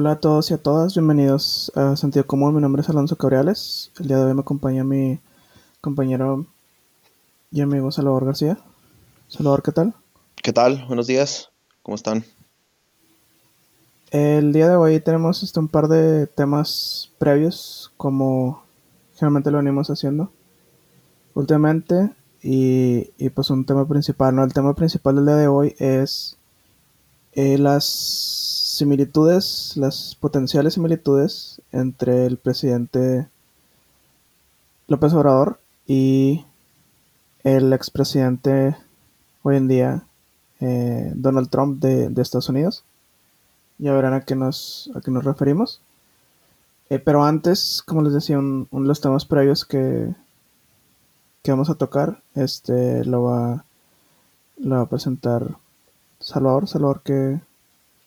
Hola a todos y a todas, bienvenidos a Sentido Común. Mi nombre es Alonso Cabriales. El día de hoy me acompaña mi compañero y amigo Salvador García. Salvador, ¿qué tal? ¿Qué tal? Buenos días. ¿Cómo están? El día de hoy tenemos este, un par de temas previos, como generalmente lo venimos haciendo últimamente, y, y pues un tema principal. ¿no? El tema principal del día de hoy es eh, las similitudes, las potenciales similitudes entre el presidente López Obrador y el expresidente hoy en día eh, Donald Trump de, Estados Unidos. Ya verán a qué nos, a qué nos referimos. Eh, pero antes, como les decía, un, uno de los temas previos que, que vamos a tocar, este lo va, lo va a presentar Salvador. Salvador, ¿qué,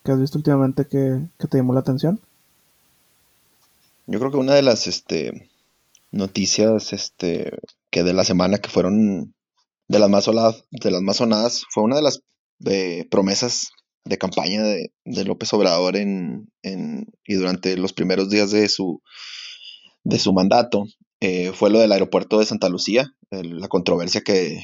que has visto últimamente que, te llamó la atención? Yo creo que una de las este, noticias este, que de la semana que fueron de las más, sonadas, fue una de las promesas de campaña de, López Obrador en, y durante los primeros días de su, de su mandato. Eh, fue lo del aeropuerto de Santa Lucía, la controversia que,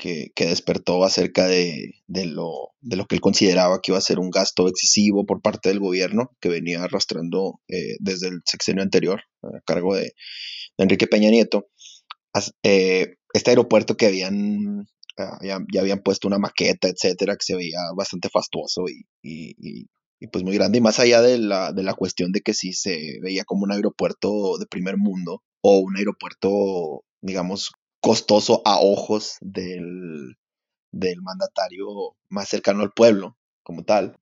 que, despertó acerca de, lo, de, lo, que él consideraba que iba a ser un gasto excesivo por parte del gobierno que venía arrastrando eh, desde el sexenio anterior a cargo de, Enrique Peña Nieto. Eh, este aeropuerto que habían ah, ya, habían puesto una maqueta, etcétera, que se veía bastante fastuoso y, pues muy grande. Y más allá de la, de la cuestión de que sí se veía como un aeropuerto de primer mundo o un aeropuerto, digamos, costoso a ojos del, del mandatario más cercano al pueblo, como tal.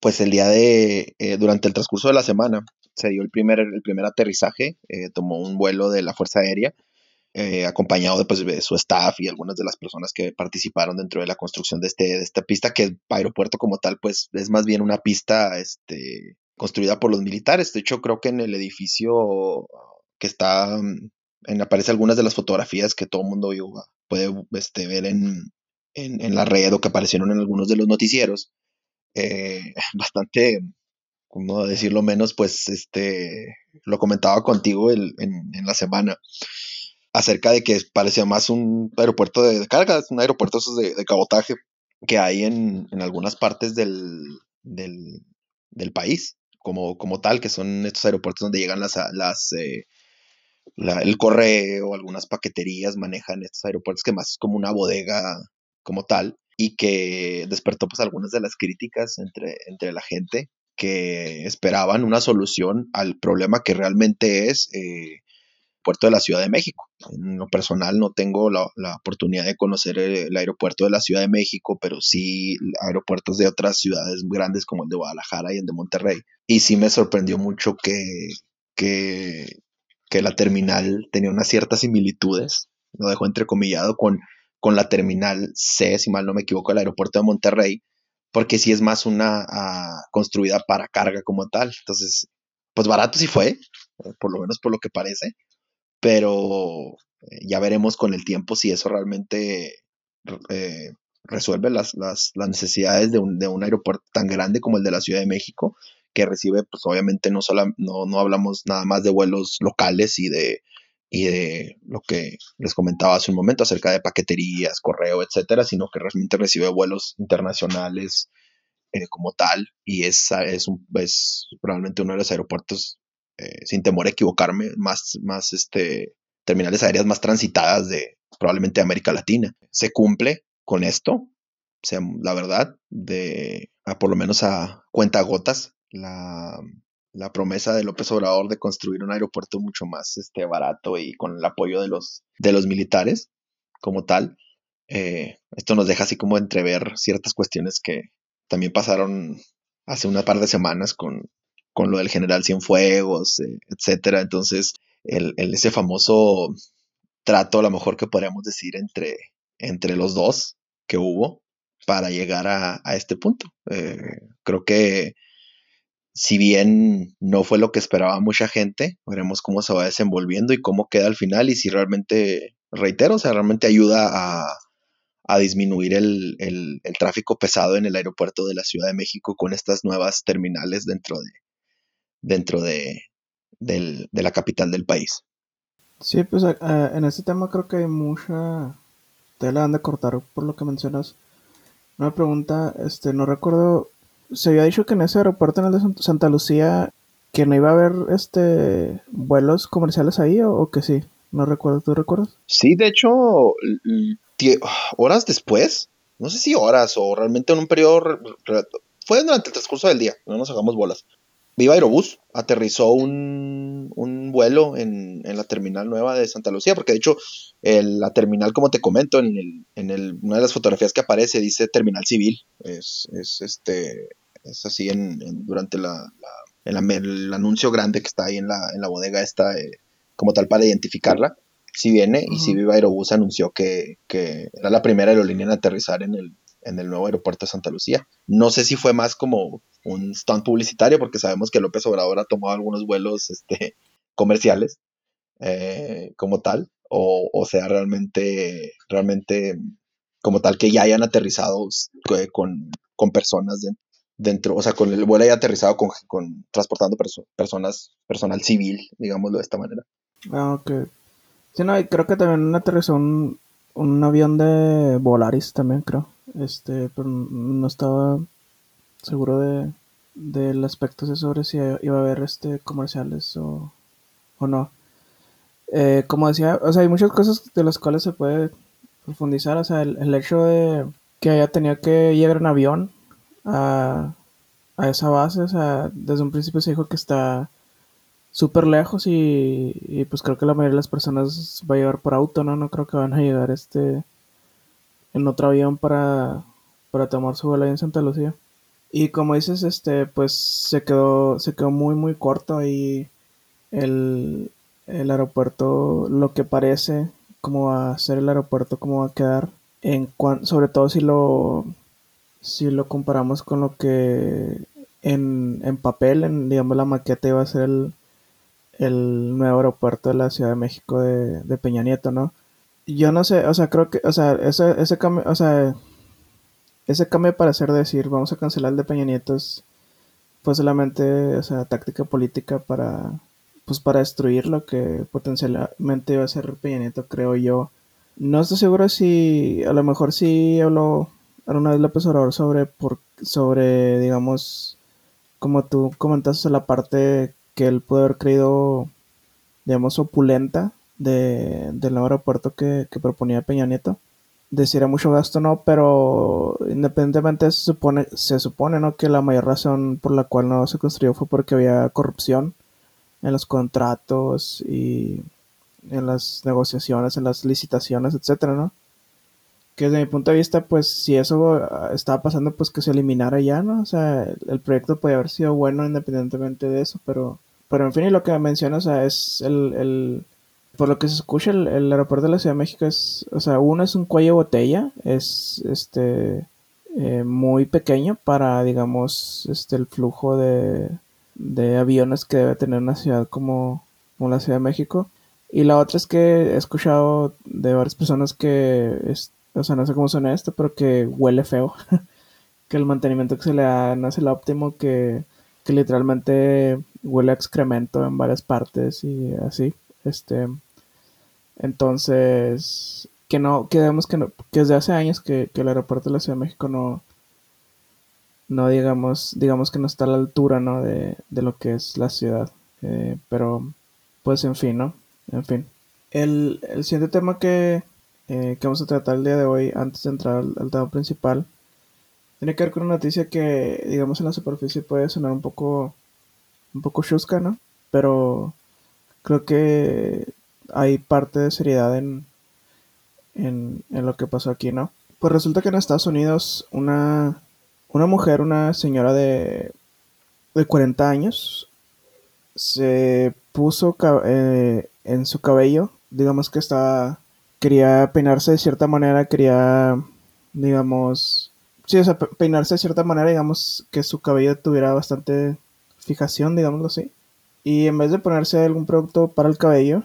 Pues el día de, eh, durante el transcurso de la semana, se dio el primer, el primer aterrizaje, eh, tomó un vuelo de la Fuerza Aérea, eh, acompañado de, pues, de, su staff y algunas de las personas que participaron dentro de la construcción de, este, de esta pista, que el aeropuerto como tal, pues es más bien una pista este, construida por los militares. De hecho, creo que en el edificio que está en, aparece algunas de las fotografías que todo el mundo puede este, ver en, en, la red o que aparecieron en algunos de los noticieros. Eh, bastante, como decirlo menos, pues este, lo comentaba contigo en, en, la semana acerca de que parecía más un aeropuerto de, carga, un aeropuerto de, de cabotaje que hay en, en algunas partes del, del, del, país, como, como tal, que son estos aeropuertos donde llegan las, las eh, el correo, algunas paqueterías manejan estos aeropuertos que más es como una bodega como tal y que despertó pues algunas de las críticas entre, entre la gente que esperaban una solución al problema que realmente es eh, puerto de la Ciudad de México. En lo personal no tengo la, la, oportunidad de conocer el, aeropuerto de la Ciudad de México, pero sí aeropuertos de otras ciudades grandes como el de Guadalajara y el de Monterrey. Y sí me sorprendió mucho que, que que la terminal tenía unas ciertas similitudes, lo dejo entrecomillado con, con la terminal C, si mal no me equivoco, el aeropuerto de Monterrey, porque sí es más una ah, construida para carga como tal. Entonces, pues barato sí fue, eh, por lo menos por lo que parece, pero eh, ya veremos con el tiempo si eso realmente eh, resuelve las, las, las necesidades de un, de un, aeropuerto tan grande como el de la Ciudad de México que recibe, pues obviamente no, solo, no, no hablamos nada más de vuelos locales y de, y de lo que les comentaba hace un momento acerca de paqueterías, correo, etcétera, sino que realmente recibe vuelos internacionales eh, como tal y es, es, un, es probablemente uno de los aeropuertos, eh, sin temor a equivocarme, más, más este, terminales aéreas más transitadas de probablemente América Latina. Se cumple con esto, o sea, la verdad, de a por lo menos a cuenta gotas, la, la, promesa de López Obrador de construir un aeropuerto mucho más este, barato y con el apoyo de los, de los militares como tal. Eh, esto nos deja así como entrever ciertas cuestiones que también pasaron hace una par de semanas con, con lo del general Cienfuegos, eh, etcétera. Entonces, el, ese famoso trato, a lo mejor que podríamos decir, entre, entre los dos que hubo para llegar a, a este punto. Eh, creo que si bien no fue lo que esperaba mucha gente, veremos cómo se va desenvolviendo y cómo queda al final y si realmente, reitero, o sea, realmente ayuda a, disminuir el, tráfico pesado en el aeropuerto de la Ciudad de México con estas nuevas terminales dentro de, dentro de, de la capital del país. Sí, pues en este tema creo que hay mucha tela de cortar por lo que mencionas. Una pregunta, este, no recuerdo, se había dicho que en ese aeropuerto en el de Santa Lucía que no iba a haber este vuelos comerciales ahí o, que sí, no recuerdo, ¿tú recuerdas? Sí, de hecho, horas después, no sé si horas o realmente en un periodo, fue durante el transcurso del día, no nos hagamos bolas. Viva Aerobús aterrizó un, vuelo en, la terminal nueva de Santa Lucía, porque de hecho la terminal, como te comento, en, el, una de las fotografías que aparece dice terminal civil, es, este, es así en, durante la, el, anuncio grande que está ahí en la, en la bodega está eh, como tal para identificarla. Si viene y si Viva Aerobús anunció que, que, era la primera aerolínea en aterrizar en el, en el nuevo aeropuerto de Santa Lucía. No sé si fue más como un stunt publicitario, porque sabemos que López Obrador ha tomado algunos vuelos este, comerciales eh, como tal, o, sea, realmente, realmente como tal que ya hayan aterrizado eh, con, personas dentro, o sea, con el vuelo haya aterrizado con, con transportando personas, personal civil, digámoslo de esta manera. Ah, ok. Sí, no, creo que también aterrizó un, un avión de Volaris también, creo. Este, pero no estaba seguro de del aspecto de sobre si iba a haber este comerciales o, o no. Eh, como decía, o sea, hay muchas cosas de las cuales se puede profundizar. O sea, el, hecho de que haya tenido que llegar en avión a, a esa base, o sea, desde un principio se dijo que está súper lejos y, y, pues creo que la mayoría de las personas va a llegar por auto, ¿no? No creo que van a llegar este en otro avión para, para tomar su vuelo ahí en Santa Lucía. Y como dices, este, pues se quedó, se quedó muy, muy corto ahí el, el aeropuerto, lo que parece como va a ser el aeropuerto, cómo va a quedar, en sobre todo si lo, si lo comparamos con lo que en, en papel, en digamos la maqueta iba a ser el, el nuevo aeropuerto de la Ciudad de México de, de Peña Nieto, ¿no? Yo no sé, o sea, creo que, o sea, ese, ese cambio, o sea, ese cambio para hacer decir, vamos a cancelar el de Peña Nieto es, fue solamente, o sea, táctica política para, pues para destruir lo que potencialmente iba a ser Peña Nieto, creo yo. No estoy seguro si, a lo mejor sí habló alguna vez López Obrador sobre, por, sobre, digamos, como tú comentaste, la parte que él pudo haber creído, digamos, opulenta de, del nuevo aeropuerto que, proponía Peña Nieto. Decir mucho gasto, no, pero independientemente se supone, se supone ¿no? que la mayor razón por la cual no se construyó fue porque había corrupción en los contratos y en las negociaciones, en las licitaciones, etcétera, ¿no? Que desde mi punto de vista, pues si eso ah, estaba pasando, pues que se eliminara ya, ¿no? O sea, el proyecto podía haber sido bueno independientemente de eso, pero, pero en fin, y lo que mencionas, o sea, es el por lo que se escucha, el, aeropuerto de la Ciudad de México es, o sea, uno es un cuello botella, es este eh, muy pequeño para, digamos, este el flujo de, de aviones que debe tener una ciudad como, como, la Ciudad de México. Y la otra es que he escuchado de varias personas que, o sea, no sé cómo suena esto, pero que huele feo, que el mantenimiento que se le da no es el óptimo, que, que literalmente huele a excremento en varias partes y así. Este, entonces, que no, que vemos que, no, que desde hace años que, el aeropuerto de la Ciudad de México no, no digamos, digamos que no está a la altura, ¿no? De, lo que es la ciudad. Eh, pero, pues, en fin, ¿no? En fin. El, siguiente tema que, eh, que vamos a tratar el día de hoy, antes de entrar al, tema principal, tiene que ver con una noticia que, digamos, en la superficie puede sonar un poco, un poco chusca, ¿no? Pero creo que hay parte de seriedad en, en, lo que pasó aquí, ¿no? Pues resulta que en Estados Unidos una, una mujer, una señora de, de 40 años, se puso eh, en su cabello, digamos que estaba, quería peinarse de cierta manera, quería, digamos, sí, o sea, peinarse de cierta manera, digamos, que su cabello tuviera bastante fijación, digámoslo así. Y en vez de ponerse algún producto para el cabello,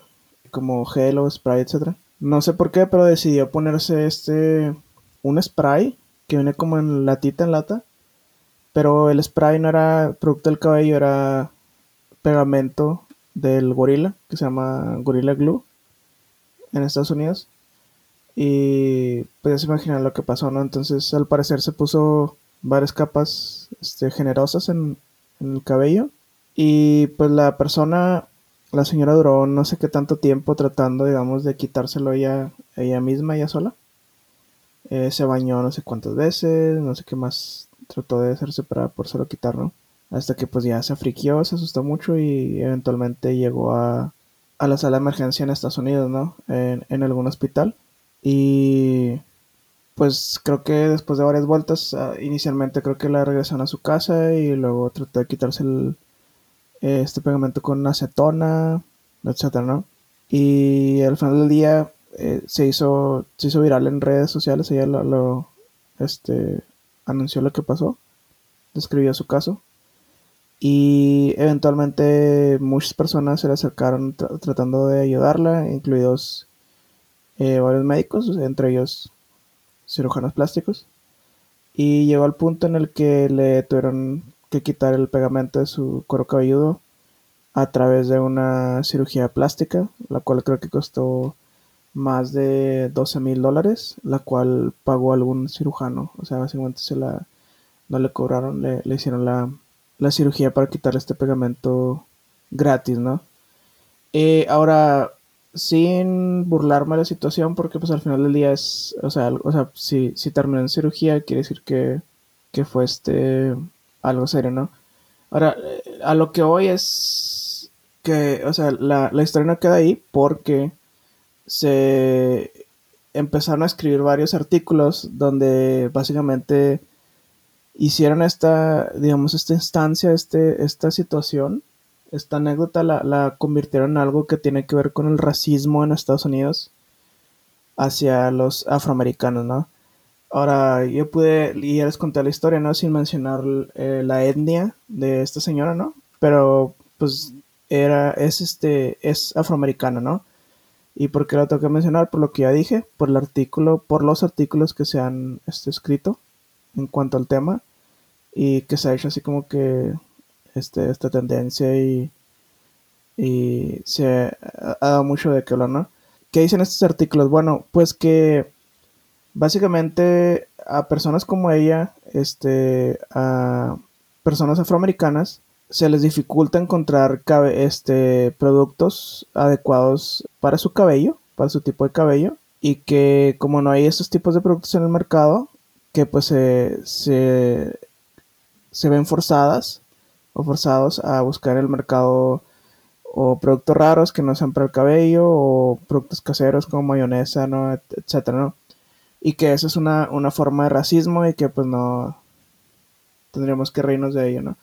como gel o spray, etc. No sé por qué, pero decidió ponerse este un spray que viene como en latita en lata, pero el spray no era producto del cabello, era pegamento del gorila, que se llama Gorilla Glue, en Estados Unidos. Y pues se imaginar lo que pasó, ¿no? Entonces al parecer se puso varias capas este, generosas en, en el cabello. Y pues la persona, la señora duró no sé qué tanto tiempo tratando, digamos, de quitárselo ella, ella misma, ella sola. Eh, se bañó no sé cuántas veces, no sé qué más trató de hacerse para por solo quitarlo. Hasta que pues ya se afriquió, se asustó mucho y eventualmente llegó a, a la sala de emergencia en Estados Unidos, ¿no? En, algún hospital. Y pues creo que después de varias vueltas, uh, inicialmente creo que la regresaron a su casa y luego trató de quitarse el, este pegamento con acetona, etcétera, ¿no? Y al final del día eh, se hizo se hizo viral en redes sociales, ella lo, lo este anunció lo que pasó, describió su caso y eventualmente muchas personas se le acercaron tra tratando de ayudarla, incluidos eh, varios médicos, entre ellos cirujanos plásticos, y llegó al punto en el que le tuvieron que quitar el pegamento de su cuero cabelludo a través de una cirugía plástica, la cual creo que costó más de 12 mil dólares, la cual pagó algún cirujano, o sea, básicamente se la, no le cobraron, le hicieron la, la, cirugía para quitarle este pegamento gratis, ¿no? Eh, ahora, sin burlarme de la situación, porque pues al final del día es, o sea, o sea si, si terminó en cirugía, quiere decir que, que fue este, algo serio, ¿no? Ahora, a lo que hoy es que, o sea, la, la historia no queda ahí porque se empezaron a escribir varios artículos donde básicamente hicieron esta, digamos, esta instancia, este, esta situación, esta anécdota la, la, convirtieron en algo que tiene que ver con el racismo en Estados Unidos hacia los afroamericanos, ¿no? Ahora, yo pude, y ya les conté la historia, ¿no? Sin mencionar eh, la etnia de esta señora, ¿no? Pero, pues, era, es este, es afroamericana, ¿no? ¿Y por qué lo tengo que mencionar? Por lo que ya dije, por el artículo, por los artículos que se han este, escrito en cuanto al tema y que se ha hecho así como que este, esta tendencia y, y se ha, dado mucho de que hablar, ¿no? ¿Qué dicen estos artículos? Bueno, pues que básicamente a personas como ella, este, a personas afroamericanas, se les dificulta encontrar este, productos adecuados para su cabello, para su tipo de cabello, y que como no hay estos tipos de productos en el mercado, que pues se, se, se ven forzadas o forzados a buscar el mercado o productos raros que no sean para el cabello o productos caseros como mayonesa, ¿no? etcétera, ¿no? Y que eso es una, una forma de racismo y que pues no tendríamos que reírnos de ello, ¿no?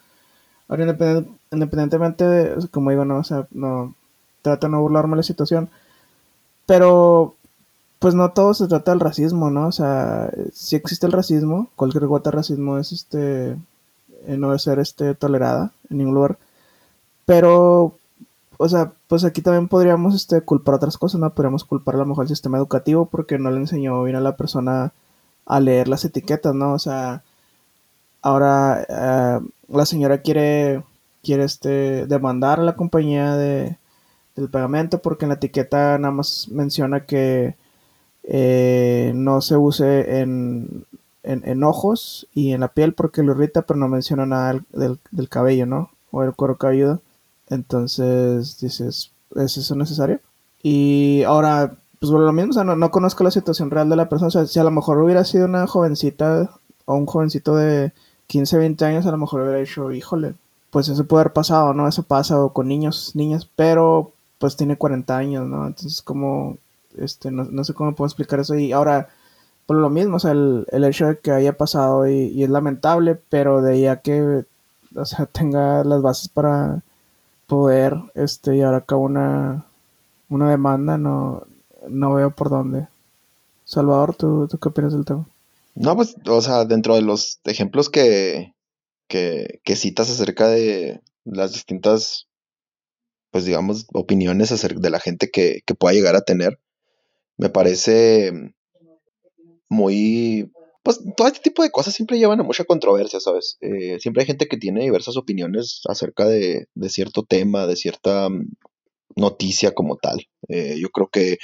Ahora, independent, independientemente de, como digo, no, o sea, no, trato de no burlarme la situación, pero, pues no todo se trata del racismo, ¿no? O sea, si existe el racismo, cualquier gota de racismo es, este, eh, no debe ser, este, tolerada en ningún lugar, pero, o sea, pues aquí también podríamos, este, culpar otras cosas, ¿no? Podríamos culpar a lo mejor el sistema educativo porque no le enseñó bien a la persona a leer las etiquetas, ¿no? O sea, ahora uh, la señora quiere quiere este demandar a la compañía de, del pegamento porque en la etiqueta nada más menciona que eh, no se use en, en, en, ojos y en la piel porque lo irrita pero no menciona nada del, del, cabello no o el cuero cabelludo entonces dices es eso necesario y ahora pues bueno, lo mismo o sea, no, no, conozco la situación real de la persona o sea si a lo mejor hubiera sido una jovencita o un jovencito de 15, 20 años a lo mejor hubiera dicho, híjole, pues eso puede haber pasado, ¿no? Eso pasa o con niños, niñas, pero pues tiene 40 años, ¿no? Entonces como, este, no, no sé cómo puedo explicar eso y ahora, por lo mismo, o sea, el, el hecho de que haya pasado y, es lamentable, pero de ya que, o sea, tenga las bases para poder, este, llevar a cabo una, una demanda, no, no veo por dónde. Salvador, ¿tú, ¿tú qué opinas del tema? No, pues, o sea, dentro de los ejemplos que, que, que, citas acerca de las distintas, pues digamos, opiniones acerca de la gente que, que pueda llegar a tener, me parece muy pues todo este tipo de cosas siempre llevan a mucha controversia, ¿sabes? Eh, siempre hay gente que tiene diversas opiniones acerca de, de cierto tema, de cierta mm, noticia como tal. Eh, yo creo que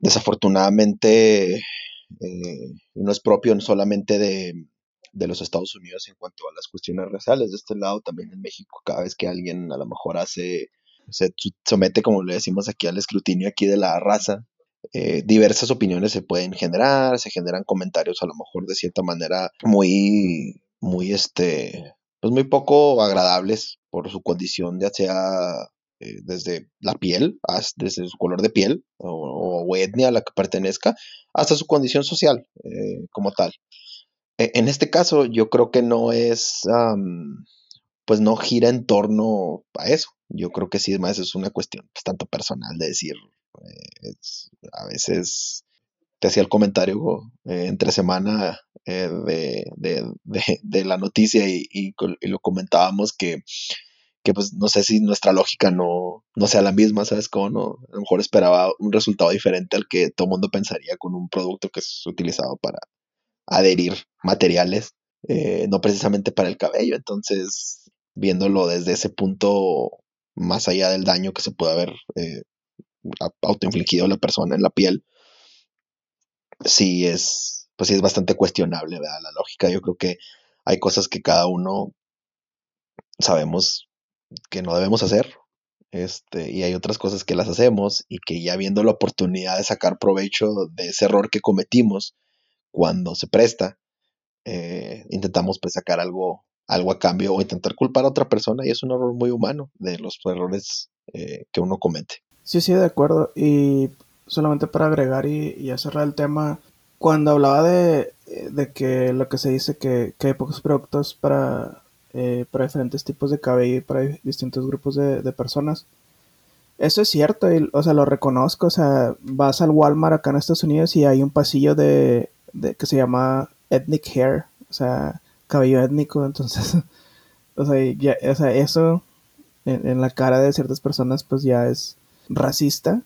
desafortunadamente eh, no es propio solamente de, de, los Estados Unidos en cuanto a las cuestiones raciales. De este lado también en México, cada vez que alguien a lo mejor hace, se somete, como le decimos aquí, al escrutinio aquí de la raza, eh, diversas opiniones se pueden generar, se generan comentarios a lo mejor de cierta manera muy, muy, este, pues muy poco agradables por su condición, ya sea eh, desde la piel, desde su color de piel o, etnia a la que pertenezca, hasta su condición social eh, como tal. E, en este caso, yo creo que no es, pues no gira en torno a eso. Yo creo que sí, más es una cuestión pues, tanto personal de decir, eh, a veces te hacía el comentario eh, entre semana eh, de, la noticia y, lo comentábamos que, pues no sé si nuestra lógica no, no sea la misma, ¿sabes cómo? No? A lo mejor esperaba un resultado diferente al que todo mundo pensaría con un producto que es utilizado para adherir materiales, no precisamente para el cabello. Entonces, viéndolo desde ese punto, más allá del daño que se puede haber autoinfligido la persona en la piel, sí es, pues sí es bastante cuestionable. La lógica, yo creo que hay cosas que cada uno sabemos que no debemos hacer, este, y hay otras cosas que las hacemos y que ya viendo la oportunidad de sacar provecho de ese error que cometimos cuando se presta, eh, intentamos pues sacar algo, algo a cambio o intentar culpar a otra persona y es un error muy humano de los errores eh, que uno comete. Sí, sí, de acuerdo. Y solamente para agregar y, y cerrar el tema, cuando hablaba de, que lo que se dice que, hay pocos productos para, eh, para diferentes tipos de cabello y para distintos grupos de, personas, eso es cierto, y, o sea, lo reconozco. O sea, vas al Walmart acá en Estados Unidos y hay un pasillo de, que se llama ethnic hair, o sea, cabello étnico. Entonces, o sea, eso en, en, la cara de ciertas personas, pues ya es racista,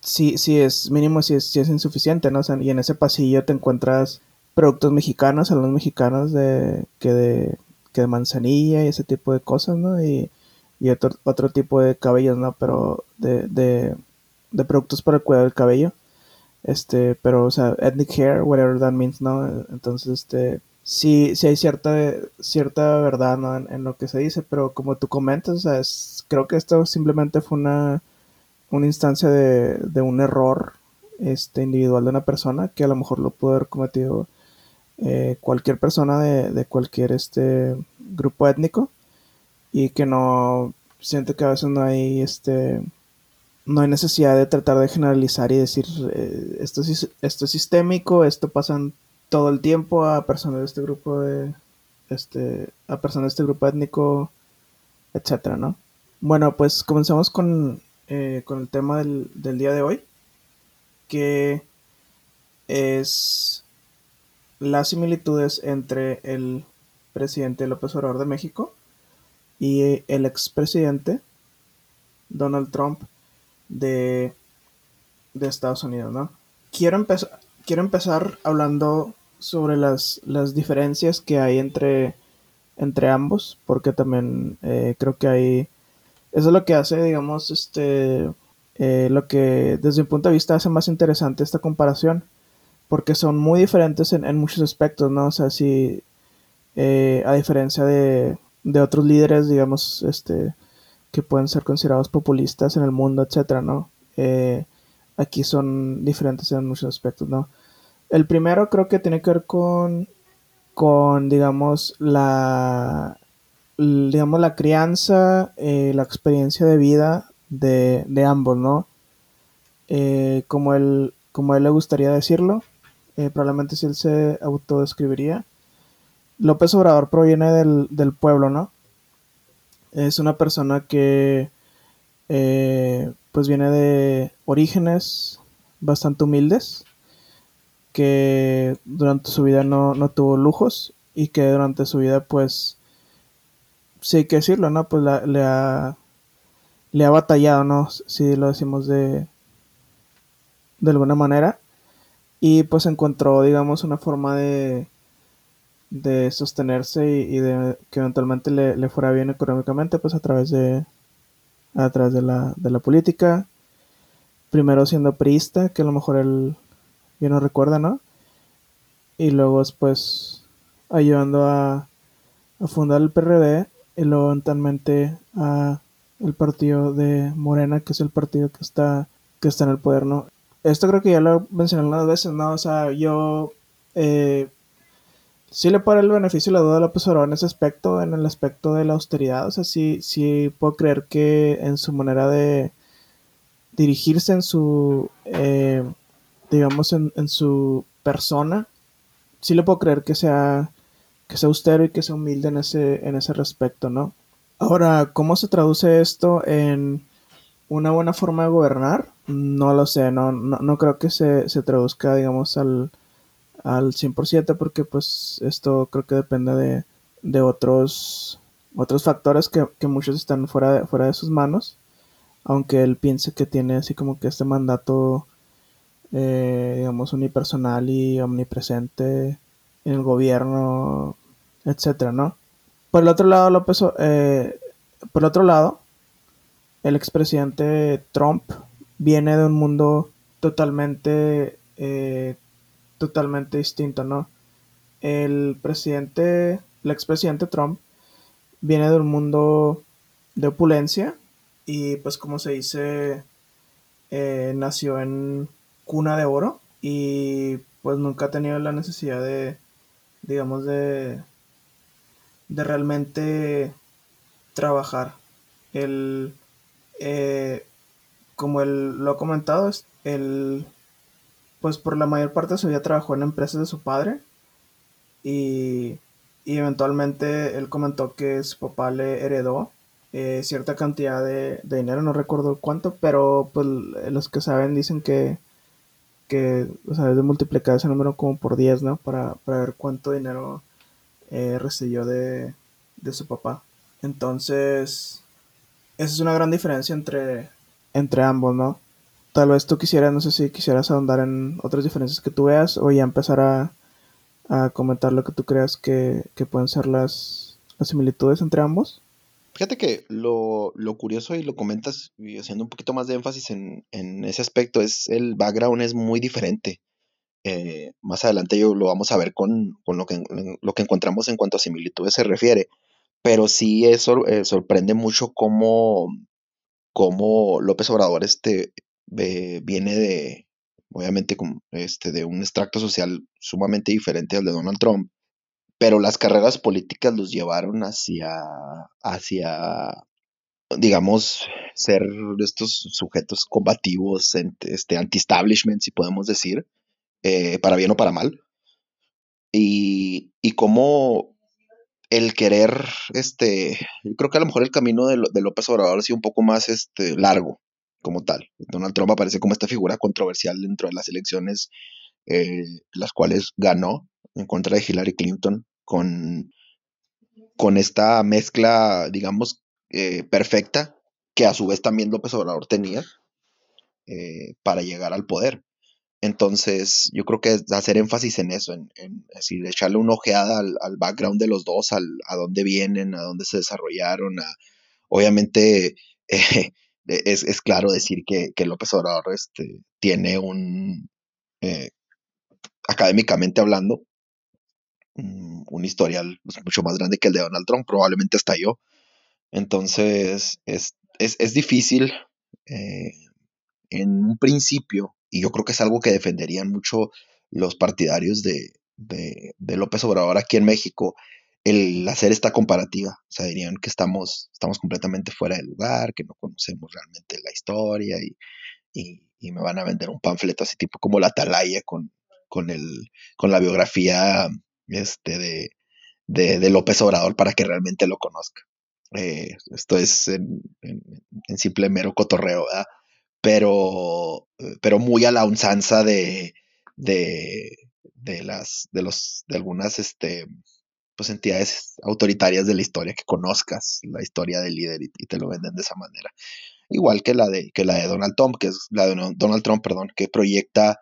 sí, sí es mínimo, si es, es insuficiente, ¿no? y en ese pasillo te encuentras productos mexicanos, algunos mexicanos de que de, que de manzanilla y ese tipo de cosas, ¿no? Y, otro, otro tipo de cabellos, ¿no? Pero de, de, de productos para el cuidado del cabello. Este, pero, o sea, ethnic hair, whatever that means, ¿no? Entonces, este, sí, sí hay cierta, cierta verdad, ¿no? En, lo que se dice, pero como tú comentas, o sea, creo que esto simplemente fue una una instancia de, de un error este, individual de una persona que a lo mejor lo pudo haber cometido eh, cualquier persona de, cualquier este grupo étnico y que no siente que a veces no hay este no hay necesidad de tratar de generalizar y decir eh, esto, es, esto es sistémico esto pasa todo el tiempo a personas de este grupo de este a personas de este grupo étnico etcétera no bueno pues comenzamos con eh, con el tema del, día de hoy, que es las similitudes entre el presidente López Obrador de México y el expresidente Donald Trump de, de Estados Unidos, ¿no? Quiero, empezar quiero empezar hablando sobre las, las diferencias que hay entre, entre ambos, porque también eh, creo que hay eso es lo que hace, digamos, este, eh, lo que desde mi punto de vista hace más interesante esta comparación, porque son muy diferentes en, muchos aspectos, ¿no? O sea, si, eh, a diferencia de, de otros líderes, digamos, este, que pueden ser considerados populistas en el mundo, etcétera, ¿no? Eh, aquí son diferentes en muchos aspectos, ¿no? El primero creo que tiene que ver con, con digamos, la, digamos, la crianza, eh, la experiencia de vida de, ambos, ¿no? Eh, como, él, como él le gustaría decirlo, eh, probablemente si él se autodescribiría. López Obrador proviene del, pueblo, ¿no? Es una persona que pues viene de orígenes bastante humildes, que durante su vida no, no tuvo lujos y que durante su vida pues sí hay que decirlo, ¿no? Pues le, ha, le ha batallado, ¿no? Si lo decimos de, de alguna manera. y pues encontró, digamos, una forma de, de sostenerse y, de que eventualmente le, le, fuera bien económicamente, pues a través de, a través de la, de la política. Primero siendo priista, que a lo mejor él no recuerda, ¿no? Y luego después ayudando a, a fundar el PRD y luego eventualmente a el partido de Morena, que es el partido que está, que está en el poder, ¿no? Esto creo que ya lo mencioné unas veces, ¿no? O sea, yo eh, sí le paro el beneficio y la duda a López Obrador en ese aspecto, en el aspecto de la austeridad. O sea, sí, sí puedo creer que en su manera de dirigirse, en su, eh, digamos, en, en, su persona, sí le puedo creer que sea, que sea austero y que sea humilde en ese, en ese respecto, ¿no? Ahora, ¿cómo se traduce esto en una buena forma de gobernar? No lo sé, no, no, creo que se, se traduzca, digamos, al al 100% porque pues esto creo que depende de, de otros otros factores que, que, muchos están fuera de, fuera de sus manos aunque él piense que tiene así como que este mandato eh, digamos unipersonal y omnipresente en el gobierno etcétera no por el otro lado López eh, por el otro lado el expresidente Trump viene de un mundo totalmente eh, totalmente distinto, ¿no? El presidente, el expresidente Trump, viene de un mundo de opulencia y pues como se dice, eh, nació en cuna de oro y pues nunca ha tenido la necesidad de, digamos, de, de realmente trabajar. El, eh, como él lo ha comentado, el pues por la mayor parte de su vida trabajó en empresas de su padre y, y eventualmente él comentó que su papá le heredó eh, cierta cantidad de, de, dinero, no recuerdo cuánto, pero pues los que saben dicen que, que o sea, de multiplicar ese número como por 10, ¿no? Para, para ver cuánto dinero eh, recibió de, de su papá. Entonces, esa es una gran diferencia entre, entre ambos, ¿no? tal vez tú quisieras, no sé si quisieras ahondar en otras diferencias que tú veas o ya empezar a, a comentar lo que tú creas que, que pueden ser las, las, similitudes entre ambos. Fíjate que lo, lo, curioso y lo comentas y haciendo un poquito más de énfasis en, en ese aspecto es el background es muy diferente. Eh, más adelante yo lo vamos a ver con, con lo, que, lo que encontramos en cuanto a similitudes se refiere. Pero sí eso eh, sorprende mucho cómo, cómo López Obrador este, viene de, obviamente, este, de un extracto social sumamente diferente al de Donald Trump, pero las carreras políticas los llevaron hacia, hacia digamos, ser estos sujetos combativos, este, anti-establishment, si podemos decir, eh, para bien o para mal. Y, y cómo el querer, este, yo creo que a lo mejor el camino de, de López Obrador ha sido un poco más este, largo, como tal. Donald Trump aparece como esta figura controversial dentro de las elecciones, eh, las cuales ganó en contra de Hillary Clinton con, con esta mezcla, digamos, eh, perfecta que a su vez también López Obrador tenía eh, para llegar al poder. Entonces, yo creo que hacer énfasis en eso, en, decir, echarle una ojeada al, al, background de los dos, al, a dónde vienen, a dónde se desarrollaron, obviamente eh, es, es, claro decir que, que López Obrador este, tiene un, académicamente hablando, un, historial pues, mucho más grande que el de Donald Trump, probablemente hasta yo. Entonces, es, es, es difícil eh, en un principio, y yo creo que es algo que defenderían mucho los partidarios de, de, de López Obrador aquí en México, el hacer esta comparativa. O sea, dirían que estamos, estamos completamente fuera de lugar, que no conocemos realmente la historia y, y, y me van a vender un panfleto así tipo como la Atalaya con, con, el, con la biografía este, de, de, de, López Obrador para que realmente lo conozca. Eh, esto es en, en, simple mero cotorreo. Pero, pero muy a la unzanza de, de, de las, de los, de algunas, este, pues entidades autoritarias de la historia, que conozcas la historia del líder y, y, te lo venden de esa manera. Igual que la de, que la de Donald Trump, que es la de Donald Trump, perdón, que proyecta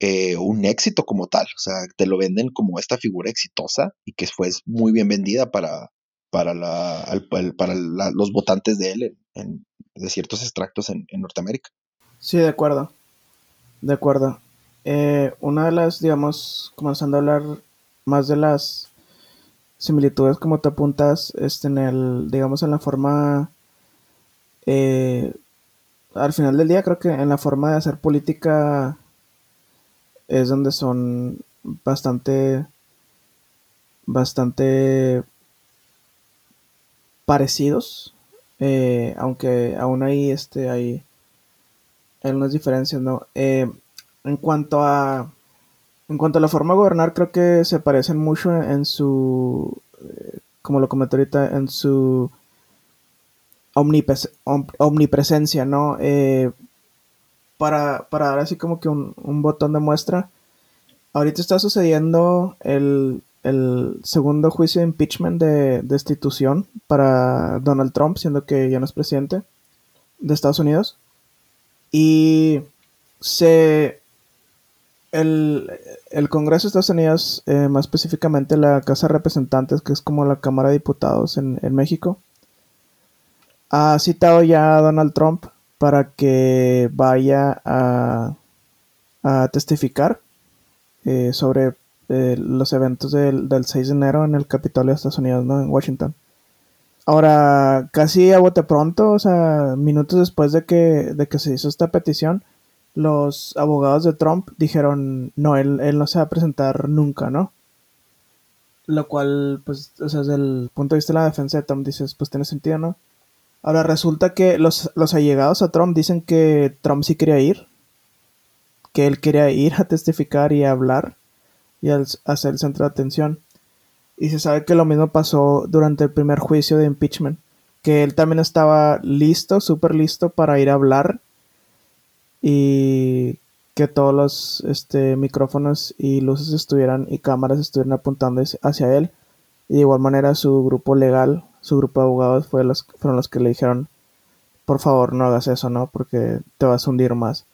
eh, un éxito como tal. O sea, te lo venden como esta figura exitosa y que fue muy bien vendida para, para, la, para los votantes de él en, de ciertos extractos en, Norteamérica. Sí, de acuerdo. De acuerdo. Eh, una de las, digamos, comenzando a hablar más de las similitudes como te apuntas este, en el, digamos, en la forma, eh, al final del día creo que en la forma de hacer política es donde son bastante, bastante parecidos, eh, aunque aún ahí este, hay, hay unas diferencias, ¿no? Eh, en cuanto a en cuanto a la forma de gobernar, creo que se parecen mucho en su, eh, como lo comenté ahorita, en su omnipresencia, ¿no? Para, para, dar así como que un, un, botón de muestra, ahorita está sucediendo el, el segundo juicio de impeachment de destitución para Donald Trump, siendo que ya no es presidente de Estados Unidos. Y se. El, Congreso de Estados Unidos, eh, más específicamente la Casa de Representantes, que es como la Cámara de Diputados en, México, ha citado ya a Donald Trump para que vaya a, a testificar eh, sobre eh, los eventos del, 6 de enero en el Capitolio de Estados Unidos, ¿no? En Washington. Ahora, casi a bote pronto, o sea, minutos después de que, de que se hizo esta petición, los abogados de Trump dijeron, no, él, él no se va a presentar nunca, ¿no? Lo cual, pues, o sea, desde el punto de vista de la defensa de Trump, dices, pues tiene sentido, ¿no? Ahora resulta que los, los allegados a Trump dicen que Trump sí quería ir, que él quería ir a testificar y a hablar, y al hacer el centro de atención. Y se sabe que lo mismo pasó durante el primer juicio de impeachment, que él también estaba listo, súper listo para ir a hablar y que todos los este, micrófonos y luces estuvieran y cámaras estuvieran apuntando hacia él. Y de igual manera su grupo legal, su grupo de abogados fue los, fueron los que le dijeron, por favor no hagas eso, ¿no? Porque te vas a hundir más.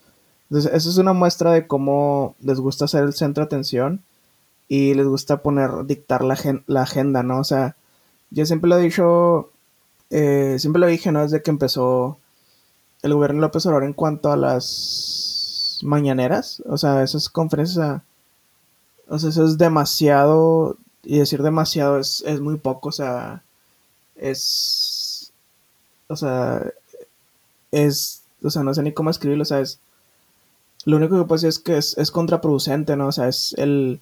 Entonces, eso es una muestra de cómo les gusta ser el centro de atención y les gusta poner, dictar la, la agenda, ¿no? O sea, yo siempre lo he dicho, eh, siempre lo dije, ¿no? Desde que empezó el gobierno López Obrador en cuanto a las mañaneras, o sea, esas conferencias, o sea, eso es demasiado, y decir demasiado es, es muy poco, o sea, es, o sea, es, o sea, no sé ni cómo escribirlo, o sea, es, lo único que puedo decir es que es, es contraproducente, ¿no? O sea, es el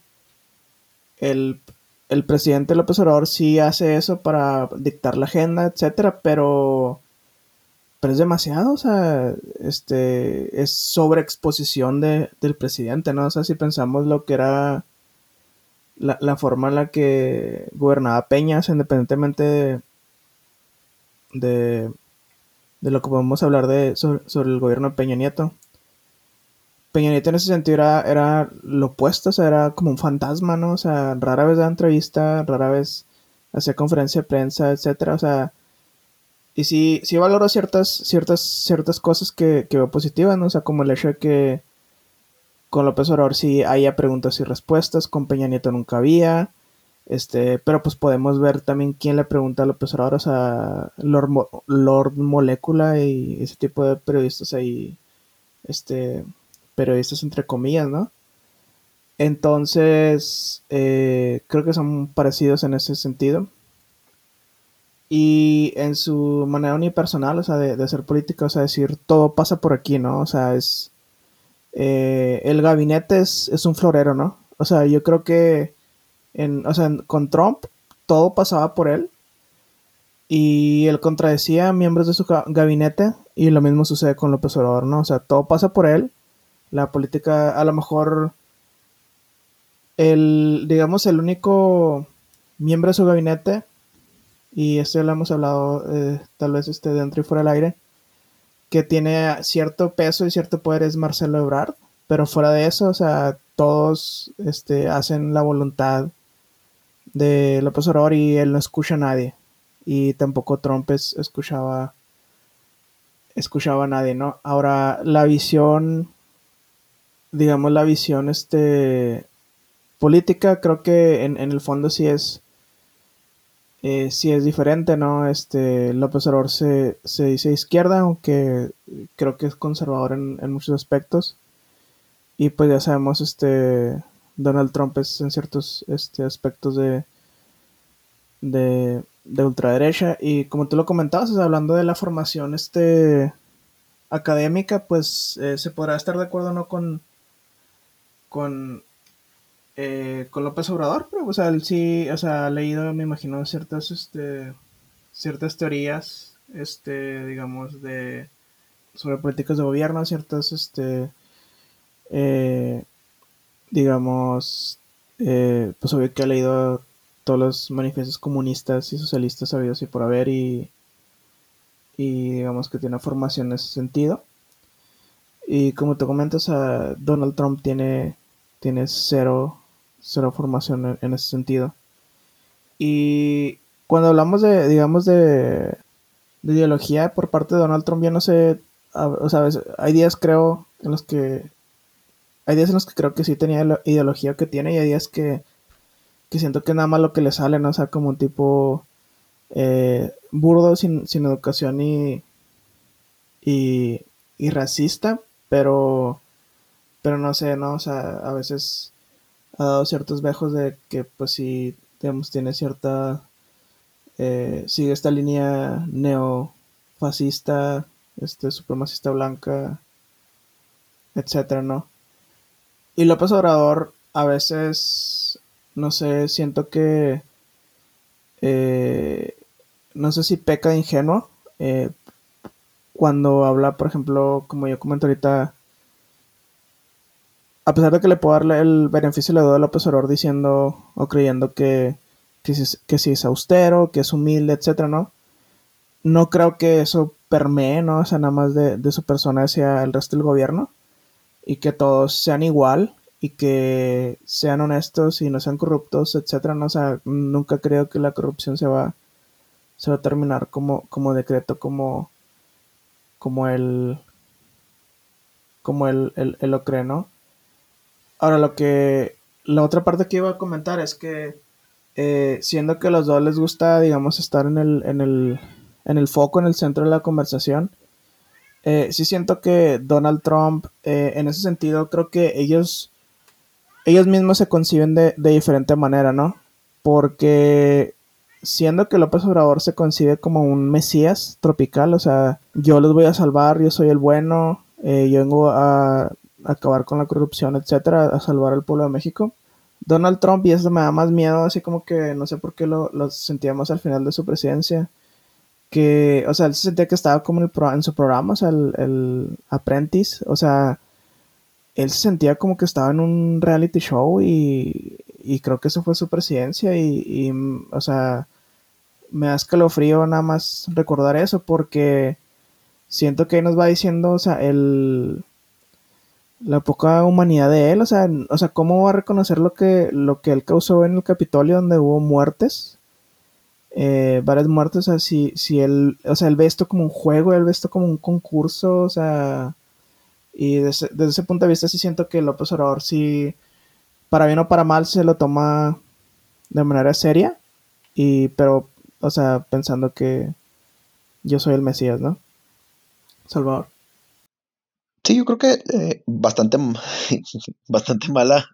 el, presidente López Obrador sí hace eso para dictar la agenda, etcétera, pero, pero es demasiado, o sea, este, es sobreexposición de, del presidente, ¿no? O sea, si pensamos lo que era la, forma en la que gobernaba Peñas, independientemente de, de, lo que podemos hablar de, sobre el gobierno de Peña Nieto. Peña Nieto en ese sentido era, lo opuesto, o sea, era como un fantasma, ¿no? O sea, rara vez daba entrevista, rara vez hacía conferencia de prensa, etcétera, o sea, y sí, sí valoro ciertas, ciertas, ciertas cosas que, que veo positivas, ¿no? O sea, como el hecho de que con López Obrador sí haya preguntas y respuestas, con Peña Nieto nunca había, este, pero pues podemos ver también quién le pregunta a López Obrador, o sea, Lord, Lord Molecula y ese tipo de periodistas ahí, este, periodistas entre comillas, ¿no? Entonces, eh, creo que son parecidos en ese sentido. Y en su manera unipersonal, o sea, de, hacer política, o sea, decir, todo pasa por aquí, ¿no? O sea, es... Eh, el gabinete es, es, un florero, ¿no? O sea, yo creo que en, o sea, con Trump todo pasaba por él y él contradecía a miembros de su gabinete y lo mismo sucede con López Obrador, ¿no? O sea, todo pasa por él la política, a lo mejor el, digamos, el único miembro de su gabinete, y esto ya lo hemos hablado eh, tal vez este dentro y fuera del aire, que tiene cierto peso y cierto poder es Marcelo Ebrard, pero fuera de eso, o sea, todos este, hacen la voluntad de López Obrador y él no escucha a nadie. Y tampoco Trump escuchaba, escuchaba a nadie, ¿no? Ahora, la visión digamos, la visión este, política, creo que en, en el fondo sí es, eh, sí es diferente, ¿no? Este, López Obrador se, se dice izquierda, aunque creo que es conservador en, en muchos aspectos. Y pues ya sabemos, este, Donald Trump es en ciertos este, aspectos de, de, de ultraderecha. Y como tú lo comentabas, hablando de la formación este, académica, pues eh, se podrá estar de acuerdo no con, con, eh, con López Obrador, pero o sea, él sí, o sea, ha leído, me imagino, ciertas, este, ciertas teorías, este, digamos, de sobre políticas de gobierno, ciertas, este, eh, digamos, eh, pues obvio que ha leído todos los manifiestos comunistas y socialistas habidos y por haber y, y digamos que tiene formación en ese sentido. Y como te comentas, Donald Trump tiene, tiene cero, cero formación en, ese sentido. Y cuando hablamos de, digamos, de, de ideología por parte de Donald Trump, yo no sé, o sea, hay días creo en los que, hay días en los que creo que sí tenía la ideología que tiene y hay días que, que siento que nada más lo que le sale, ¿no? O sea, como un tipo eh, burdo, sin, sin educación y, y, racista, pero, pero no sé, ¿no? O sea, a veces ha dado ciertos vejos de que pues sí, digamos, tiene cierta, eh, sigue esta línea neofascista, este, supremacista blanca, etcétera, ¿no? Y López Obrador a veces, no sé, siento que, eh, no sé si peca de ingenuo eh, cuando habla, por ejemplo, como yo comento ahorita, a pesar de que le puedo darle el beneficio le doy a López Obrador diciendo o creyendo que, que, es- que es austero, que es humilde, etcétera, ¿no? No creo que eso permee, ¿no? Sea, nada más de, de su persona hacia el resto del gobierno y que todos sean igual y que sean honestos y no sean corruptos, etcétera, ¿no? O nunca creo que la corrupción se va, se va a terminar como, como decreto, como, como él, como él, él- él lo cree, ¿no? Ahora, lo que, la otra parte que iba a comentar es que, eh, siendo que a los dos les gusta, digamos, estar en el, en el, en el foco, en el centro de la conversación, eh, sí siento que Donald Trump, eh, en ese sentido, creo que ellos, ellos mismos se conciben de, de diferente manera, ¿no? Porque siendo que López Obrador se concibe como un mesías tropical, o sea, yo los voy a salvar, yo soy el bueno, eh, yo vengo a acabar con la corrupción, etcétera, a salvar al pueblo de México. Donald Trump, y eso me da más miedo, así como que no sé por qué lo, lo sentíamos al final de su presidencia, que, o sea, él se sentía que estaba como en, el pro- en su programa, o sea, el, el Apprentice, o sea, él se sentía como que estaba en un reality show y, y creo que eso fue su presidencia y, y, o sea, me da escalofrío nada más recordar eso porque siento que nos va diciendo, o sea, el, la poca humanidad de él, o sea, o sea, cómo va a reconocer lo que, lo que él causó en el Capitolio donde hubo muertes, eh, varias muertes, o sea, si, si él, o sea, él ve esto como un juego, él ve esto como un concurso, o sea, y desde, ese punto de vista sí siento que López Obrador sí, para bien o para mal, se lo toma de manera seria, y, pero, o sea, pensando que yo soy el Mesías, ¿no? Salvador. Sí, yo creo que eh, bastante, bastante mala,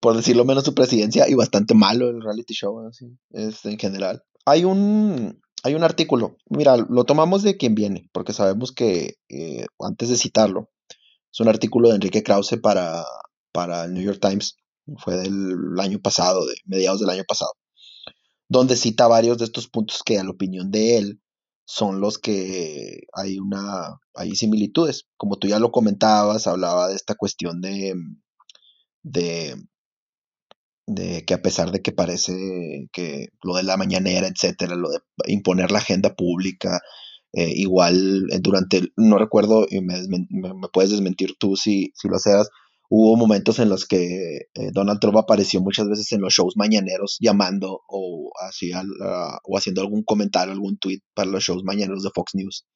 por decirlo menos, su presidencia y bastante malo el reality show, así, este, en general. Hay un, hay un artículo, mira, lo tomamos de quien viene, porque sabemos que eh, antes de citarlo, es un artículo de Enrique Krause para, para el New York Times, fue del año pasado, de mediados del año pasado, donde cita varios de estos puntos que a la opinión de él son los que hay una hay similitudes. Como tú ya lo comentabas, hablaba de esta cuestión de, de, de que a pesar de que parece que lo de la mañanera, etcétera, lo de imponer la agenda pública, eh, igual eh, durante, no recuerdo, y me, puedes desmentir tú si, si lo seas, hubo momentos en los que eh, Donald Trump apareció muchas veces en los shows mañaneros llamando o, hacía, la- o haciendo algún comentario, algún tweet para los shows mañaneros de Fox News,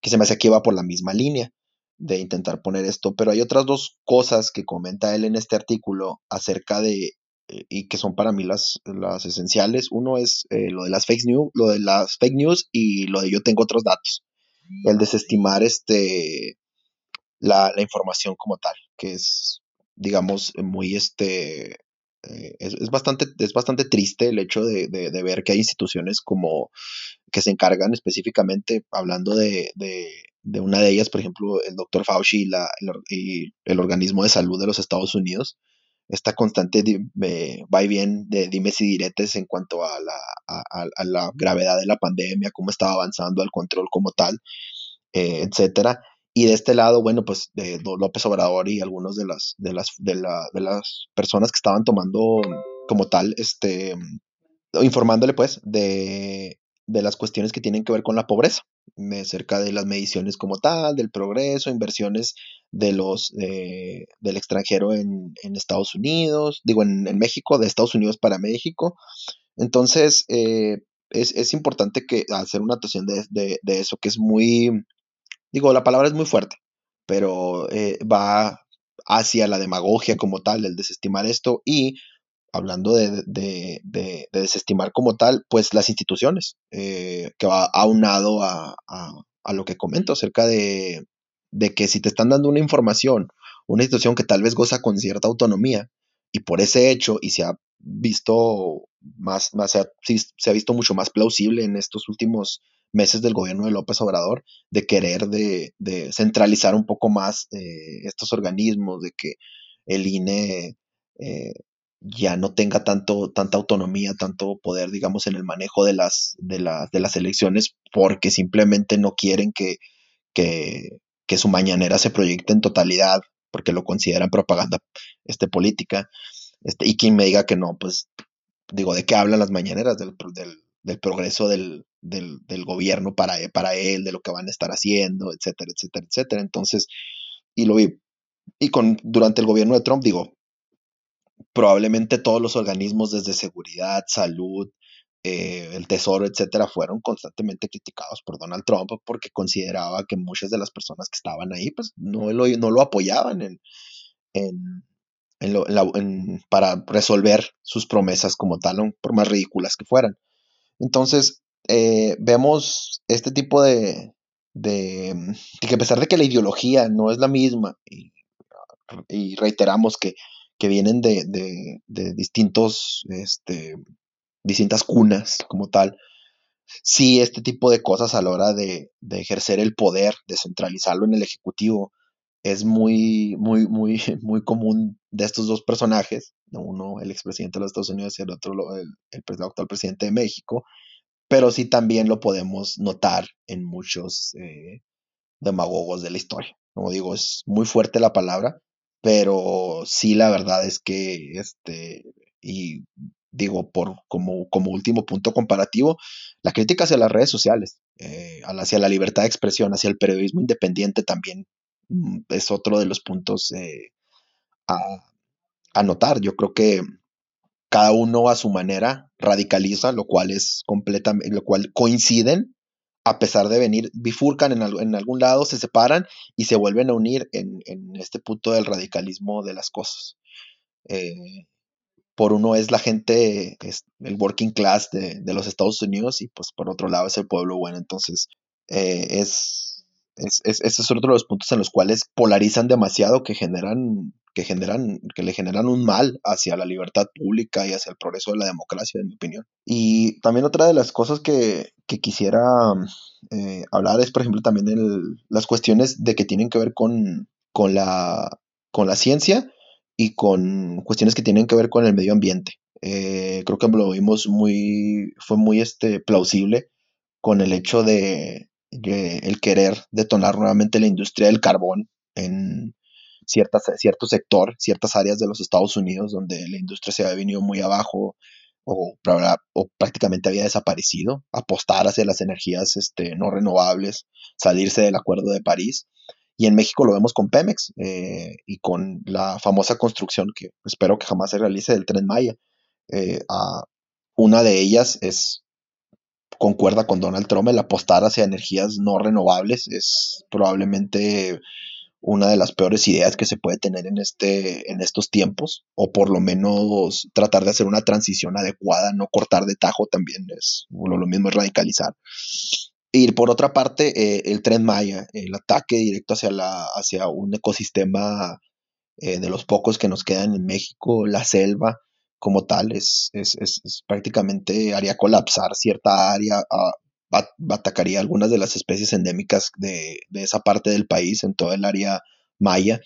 que se me hace que iba por la misma línea. de intentar poner esto, pero hay otras dos cosas que comenta él en este artículo acerca de y que son para mí las, las esenciales. Uno es eh, lo de las fake news, lo de las fake news y lo de yo tengo otros datos. El desestimar este la, la información como tal, que es, digamos, muy este eh, es, es, bastante, es bastante triste el hecho de, de, de, ver que hay instituciones como que se encargan específicamente, hablando de, de una de ellas, por ejemplo, el doctor Fauci y, la, el, y, el, organismo de salud de los Estados Unidos, esta constante eh, va y bien de dimes y diretes en cuanto a la, a, la, gravedad de la pandemia, cómo estaba avanzando el control como tal, eh, etcétera. Y de este lado, bueno, pues de López Obrador y algunos de las, de las, de la, de las personas que estaban tomando como tal, este, informándole pues de, de las cuestiones que tienen que ver con la pobreza, cerca de las mediciones como tal, del progreso, inversiones de los eh, del extranjero en, en, Estados Unidos, digo en, en, México, de Estados Unidos para México. Entonces, eh, es, es, importante que hacer una actuación de, de, de, eso, que es muy, digo, la palabra es muy fuerte, pero eh, va hacia la demagogia como tal, el desestimar esto y hablando de, de, de, de, desestimar como tal, pues las instituciones, eh, que va aunado a, a, a, lo que comento acerca de, de que si te están dando una información, una institución que tal vez goza con cierta autonomía, y por ese hecho, y se ha visto más, se, ha, se ha visto mucho más plausible en estos últimos meses del gobierno de López Obrador de querer de, de centralizar un poco más eh, estos organismos, de que el INE eh, ya no tenga tanto, tanta autonomía, tanto poder, digamos, en el manejo de las, de, de las elecciones, porque simplemente no quieren que, que, que, su mañanera se proyecte en totalidad, porque lo consideran propaganda este, política. Este, y quien me diga que no, pues digo, ¿de qué hablan las mañaneras? Del, del, del progreso del, del, del, gobierno para, para él, de lo que van a estar haciendo, etcétera, etcétera, etcétera. Entonces, y lo vi. Y con, durante el gobierno de Trump, digo, probablemente todos los organismos desde seguridad, salud, eh, el tesoro, etcétera, fueron constantemente criticados por Donald Trump porque consideraba que muchas de las personas que estaban ahí, pues no lo, no lo apoyaban en, en, en para resolver sus promesas como tal, por más ridículas que fueran. Entonces, eh, vemos este tipo de, de, de, que a pesar de que la ideología no es la misma, y, reiteramos que que vienen de, de, de distintos, este, distintas cunas como tal, sí este tipo de cosas a la hora de, ejercer el poder, de centralizarlo en el Ejecutivo, es muy, muy, muy, muy común de estos dos personajes, uno el expresidente de los Estados Unidos y el otro el, el, el actual presidente de México, pero sí también lo podemos notar en muchos eh, demagogos de la historia. Como digo, es muy fuerte la palabra, pero sí la verdad es que este y digo por como, como último punto comparativo la crítica hacia las redes sociales eh, hacia la libertad de expresión hacia el periodismo independiente también mm, es otro de los puntos eh, a, notar yo creo que cada uno a su manera radicaliza lo cual es completamente lo cual coinciden a pesar de venir, bifurcan en, en, algún lado, se separan y se vuelven a unir en, en este punto del radicalismo de las cosas. Eh, por uno es la gente, es el working class de, de, los Estados Unidos y pues por otro lado es el pueblo bueno. Entonces, eh, es, es, es, es otro de los puntos en los cuales polarizan demasiado que generan, que generan, que le generan un mal hacia la libertad pública y hacia el progreso de la democracia, en mi opinión. Y también otra de las cosas que, que quisiera eh, hablar es, por ejemplo, también el, las cuestiones de que tienen que ver con, con, la, con la ciencia y con cuestiones que tienen que ver con el medio ambiente. Eh, creo que lo vimos muy, fue muy este, plausible con el hecho de, el querer detonar nuevamente la industria del carbón en ciertas, cierto sector, ciertas áreas de los Estados Unidos donde la industria se había venido muy abajo, o, o, prácticamente había desaparecido, apostar hacia las energías este, no renovables, salirse del Acuerdo de París. Y en México lo vemos con Pemex eh, y con la famosa construcción que espero que jamás se realice del tren Maya. Eh, a, una de ellas es, concuerda con Donald Trump, el apostar hacia energías no renovables es probablemente una de las peores ideas que se puede tener en, este, en estos tiempos, o por lo menos tratar de hacer una transición adecuada, no cortar de tajo también es lo, lo mismo es radicalizar. Y por otra parte, eh, el tren Maya, el ataque directo hacia, la, hacia un ecosistema eh, de los pocos que nos quedan en México, la selva como tal, es, es, es, prácticamente haría colapsar cierta área, atacaría algunas de las especies endémicas de, de, esa parte del país, en todo el área maya.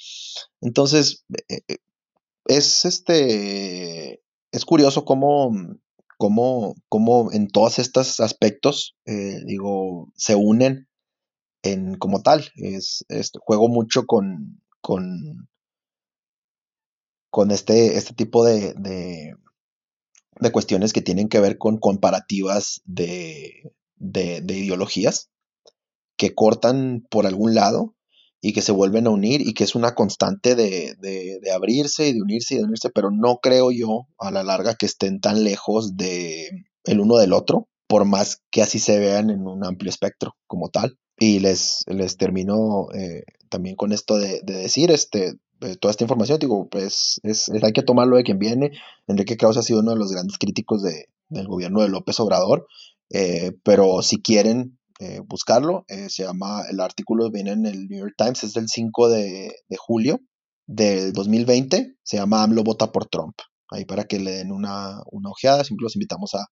Entonces, eh, es este es curioso cómo, cómo, cómo en todos estos aspectos, eh, digo, se unen en como tal. Es, juego mucho con, con, con este, este tipo de, de, de, cuestiones que tienen que ver con comparativas de, de, de ideologías que cortan por algún lado y que se vuelven a unir y que es una constante de, de, abrirse y de unirse y de unirse, pero no creo yo a la larga que estén tan lejos de el uno del otro, por más que así se vean en un amplio espectro como tal. Y les, les termino eh, también con esto de, de decir, este, toda esta información, digo, pues es, hay que tomarlo de quien viene. Enrique Krause ha sido uno de los grandes críticos de, del gobierno de López Obrador, eh, pero si quieren eh, buscarlo. Eh, se llama, el artículo viene en el New York Times, es del 5 de, de julio del 2020. Se llama AMLO vota por Trump. Ahí para que le den una, una ojeada. Siempre los invitamos a,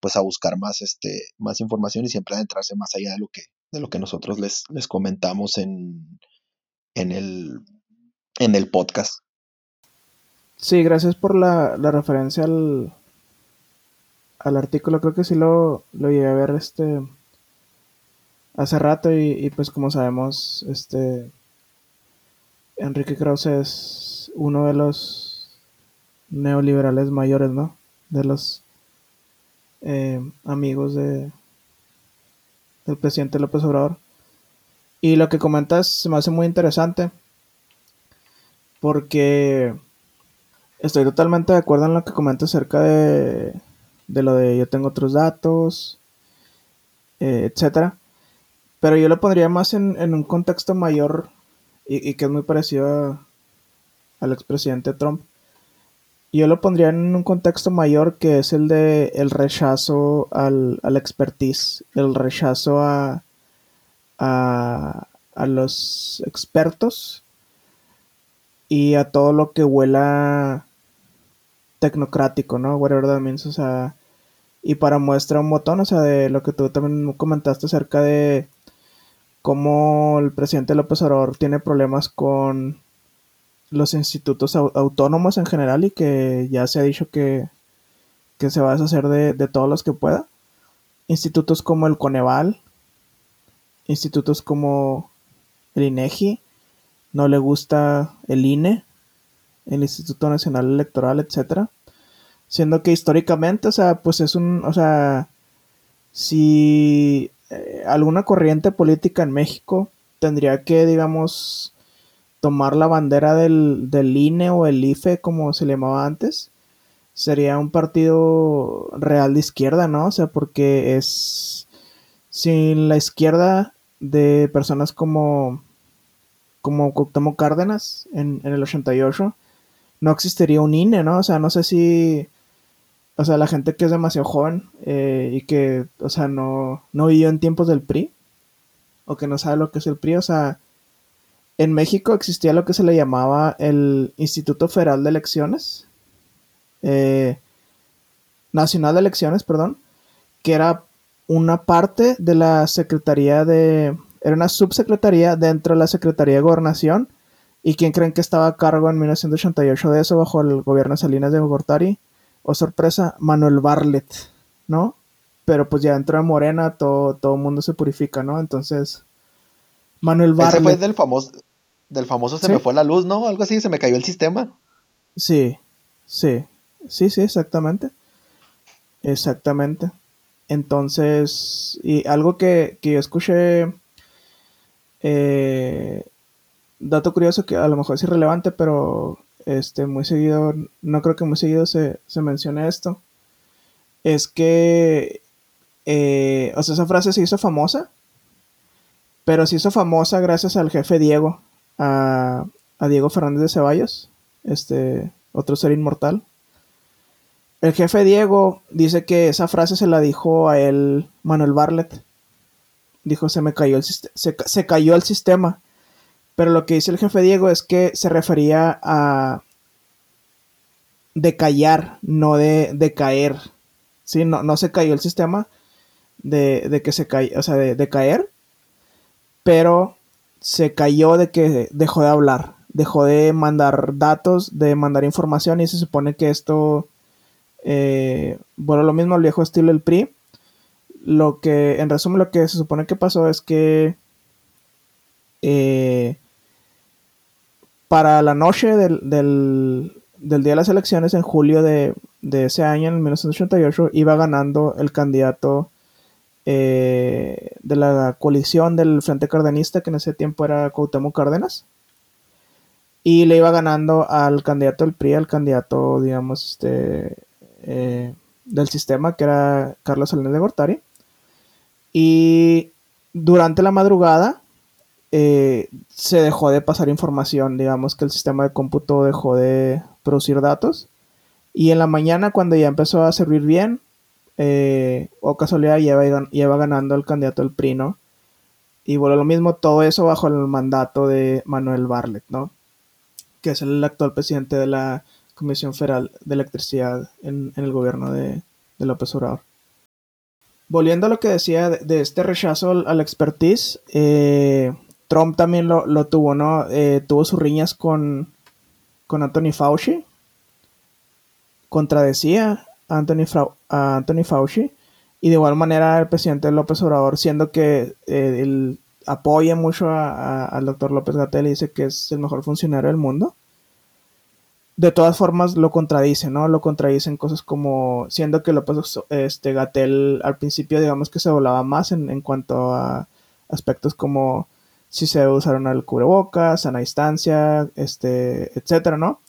pues a buscar más, este, más información y siempre adentrarse más allá de lo que, de lo que nosotros les, les comentamos en, en, el, en el podcast. Sí, gracias por la, la referencia al, al artículo. Creo que sí lo, lo llegué a ver este hace rato y, pues como sabemos, este Enrique Krause es uno de los neoliberales mayores, ¿no? De los eh, amigos de del presidente López Obrador. Y lo que comentas se me hace muy interesante porque estoy totalmente de acuerdo en lo que comentas acerca de, lo de yo tengo otros datos, eh, etcétera. Pero yo lo pondría más en, un contexto mayor y, que es muy parecido al expresidente Trump. Yo lo pondría en un contexto mayor que es el de el rechazo al, al expertise, el rechazo a, a, a los expertos y a todo lo que huela tecnocrático, ¿no? Whatever that means, o sea, y para muestra un botón, o sea, de lo que tú también comentaste acerca de cómo el presidente López Obrador tiene problemas con los institutos autónomos en general y que ya se ha dicho que, se va a deshacer de, de, todos los que pueda. Institutos como el Coneval, institutos como el INEGI, no le gusta el INE, el Instituto Nacional Electoral, etcétera. Siendo que históricamente, o sea, pues es un, o sea, si alguna corriente política en México tendría que, digamos, tomar la bandera del, del INE o el IFE, como se llamaba antes, sería un partido real de izquierda, ¿no? O sea, porque es sin la izquierda de personas como como Cuauhtémoc Cárdenas en, en el 88, no existiría un INE, ¿no? O sea, no sé si o sea, la gente que es demasiado joven eh, y que, o sea, no, no vivió en tiempos del PRI o que no sabe lo que es el PRI, o sea, en México existía lo que se le llamaba el Instituto Federal de Elecciones, eh, Nacional de Elecciones, perdón, que era una parte de la Secretaría de, era una subsecretaría dentro de la Secretaría de Gobernación, y quién creen que estaba a cargo en 1988 de eso bajo el gobierno de Salinas de Gortari, oh sorpresa, Manuel Barlet, ¿no? Pero pues ya dentro de Morena todo, todo el mundo se purifica, ¿no? Entonces, Manuel Barlet. Ese fue del famoso, del famoso se me fue la luz, ¿no? Algo así, se me cayó el sistema. Sí, sí, sí, sí, exactamente. Exactamente. Entonces, y algo que, que yo escuché, eh, dato curioso que a lo mejor es irrelevante, pero este, muy seguido, no creo que muy seguido se, mencione esto, es que, eh, o sea, esa frase se hizo famosa, pero se hizo famosa gracias al jefe Diego, a, a Diego Fernández de Ceballos, este otro ser inmortal. El jefe Diego dice que esa frase se la dijo a él Manuel Barlet. Dijo, se me cayó el, se, se cayó el sistema. Pero lo que dice el jefe Diego es que se refería a decallar, no de, de caer. ¿Sí? No, no se cayó el sistema de, de que se cayó, o sea, de, de caer, pero se cayó de que dejó de hablar, dejó de mandar datos, de mandar información y se supone que esto, eh, bueno, lo mismo el viejo estilo del PRI. Lo que, en resumen, lo que se supone que pasó es que eh, para la noche del, del, día de las elecciones, en julio de, de, ese año, en 1988, iba ganando el candidato eh, de la coalición del Frente Cardenista, que en ese tiempo era Cuauhtémoc Cárdenas. Y le iba ganando al candidato del PRI, al candidato, digamos, este, eh, del sistema, que era Carlos Salinas de Gortari. Y durante la madrugada eh, se dejó de pasar información, digamos que el sistema de cómputo dejó de producir datos. Y en la mañana, cuando ya empezó a servir bien, eh, o casualidad lleva, lleva ganando el candidato del PRI, ¿no? Y bueno, lo mismo, todo eso bajo el mandato de Manuel Barlet, ¿no? Que es el actual presidente de la Comisión Federal de Electricidad en, el gobierno de, López Obrador. Volviendo a lo que decía de, de este rechazo al, al expertise, eh, Trump también lo, lo tuvo, ¿no? Eh, tuvo sus riñas con, con Anthony Fauci. Contradecía Anthony, a Anthony Fauci y de igual manera el presidente López Obrador, siendo que eh, él apoya mucho al doctor López Gatel y dice que es el mejor funcionario del mundo, de todas formas lo contradice, ¿no? Lo contradicen cosas como, siendo que López este, Gatel al principio digamos que se volaba más en, en cuanto a aspectos como si se debe usar el cubrebocas, sana distancia, este, etcétera, ¿no?